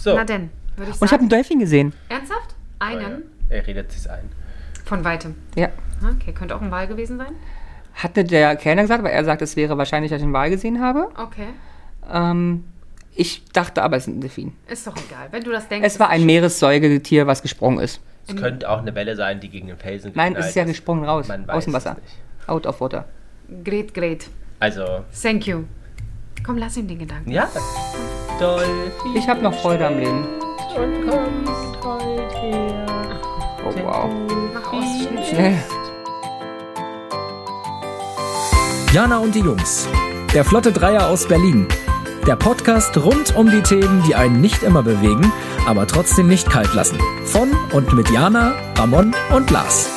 So. Na denn, würde ich Und ich habe sagen. einen Delfin gesehen. Ernsthaft? Oh Einen? ja. Er redet sich ein. Von weitem. Ja. Okay, könnte auch ein Wal gewesen sein. Hatte der Kellner gesagt, aber er sagt, es wäre wahrscheinlich, dass ich einen Wal gesehen habe. Okay. Ähm, ich dachte aber, es ist ein Delfin. Ist doch egal. Wenn du das denkst. Es war ist ein Meeressäugetier, was gesprungen ist. Es könnte auch eine Welle sein, die gegen den Felsen Nein, geknallt es ist ja gesprungen raus, Man weiß aus dem es Wasser. nicht. Out of water. Great, great. Also, Thank you. Komm, lass ihm den Gedanken. ja. Dolphin. Ich habe noch Freude am Leben. Und kommst heute her. Oh, wow. Mach aus, schnell. Schnell. Jana und die Jungs. Der Flotte Dreier aus Berlin. Der Podcast rund um die Themen, die einen nicht immer bewegen, aber trotzdem nicht kalt lassen. Von und mit Jana, Ramon und Lars.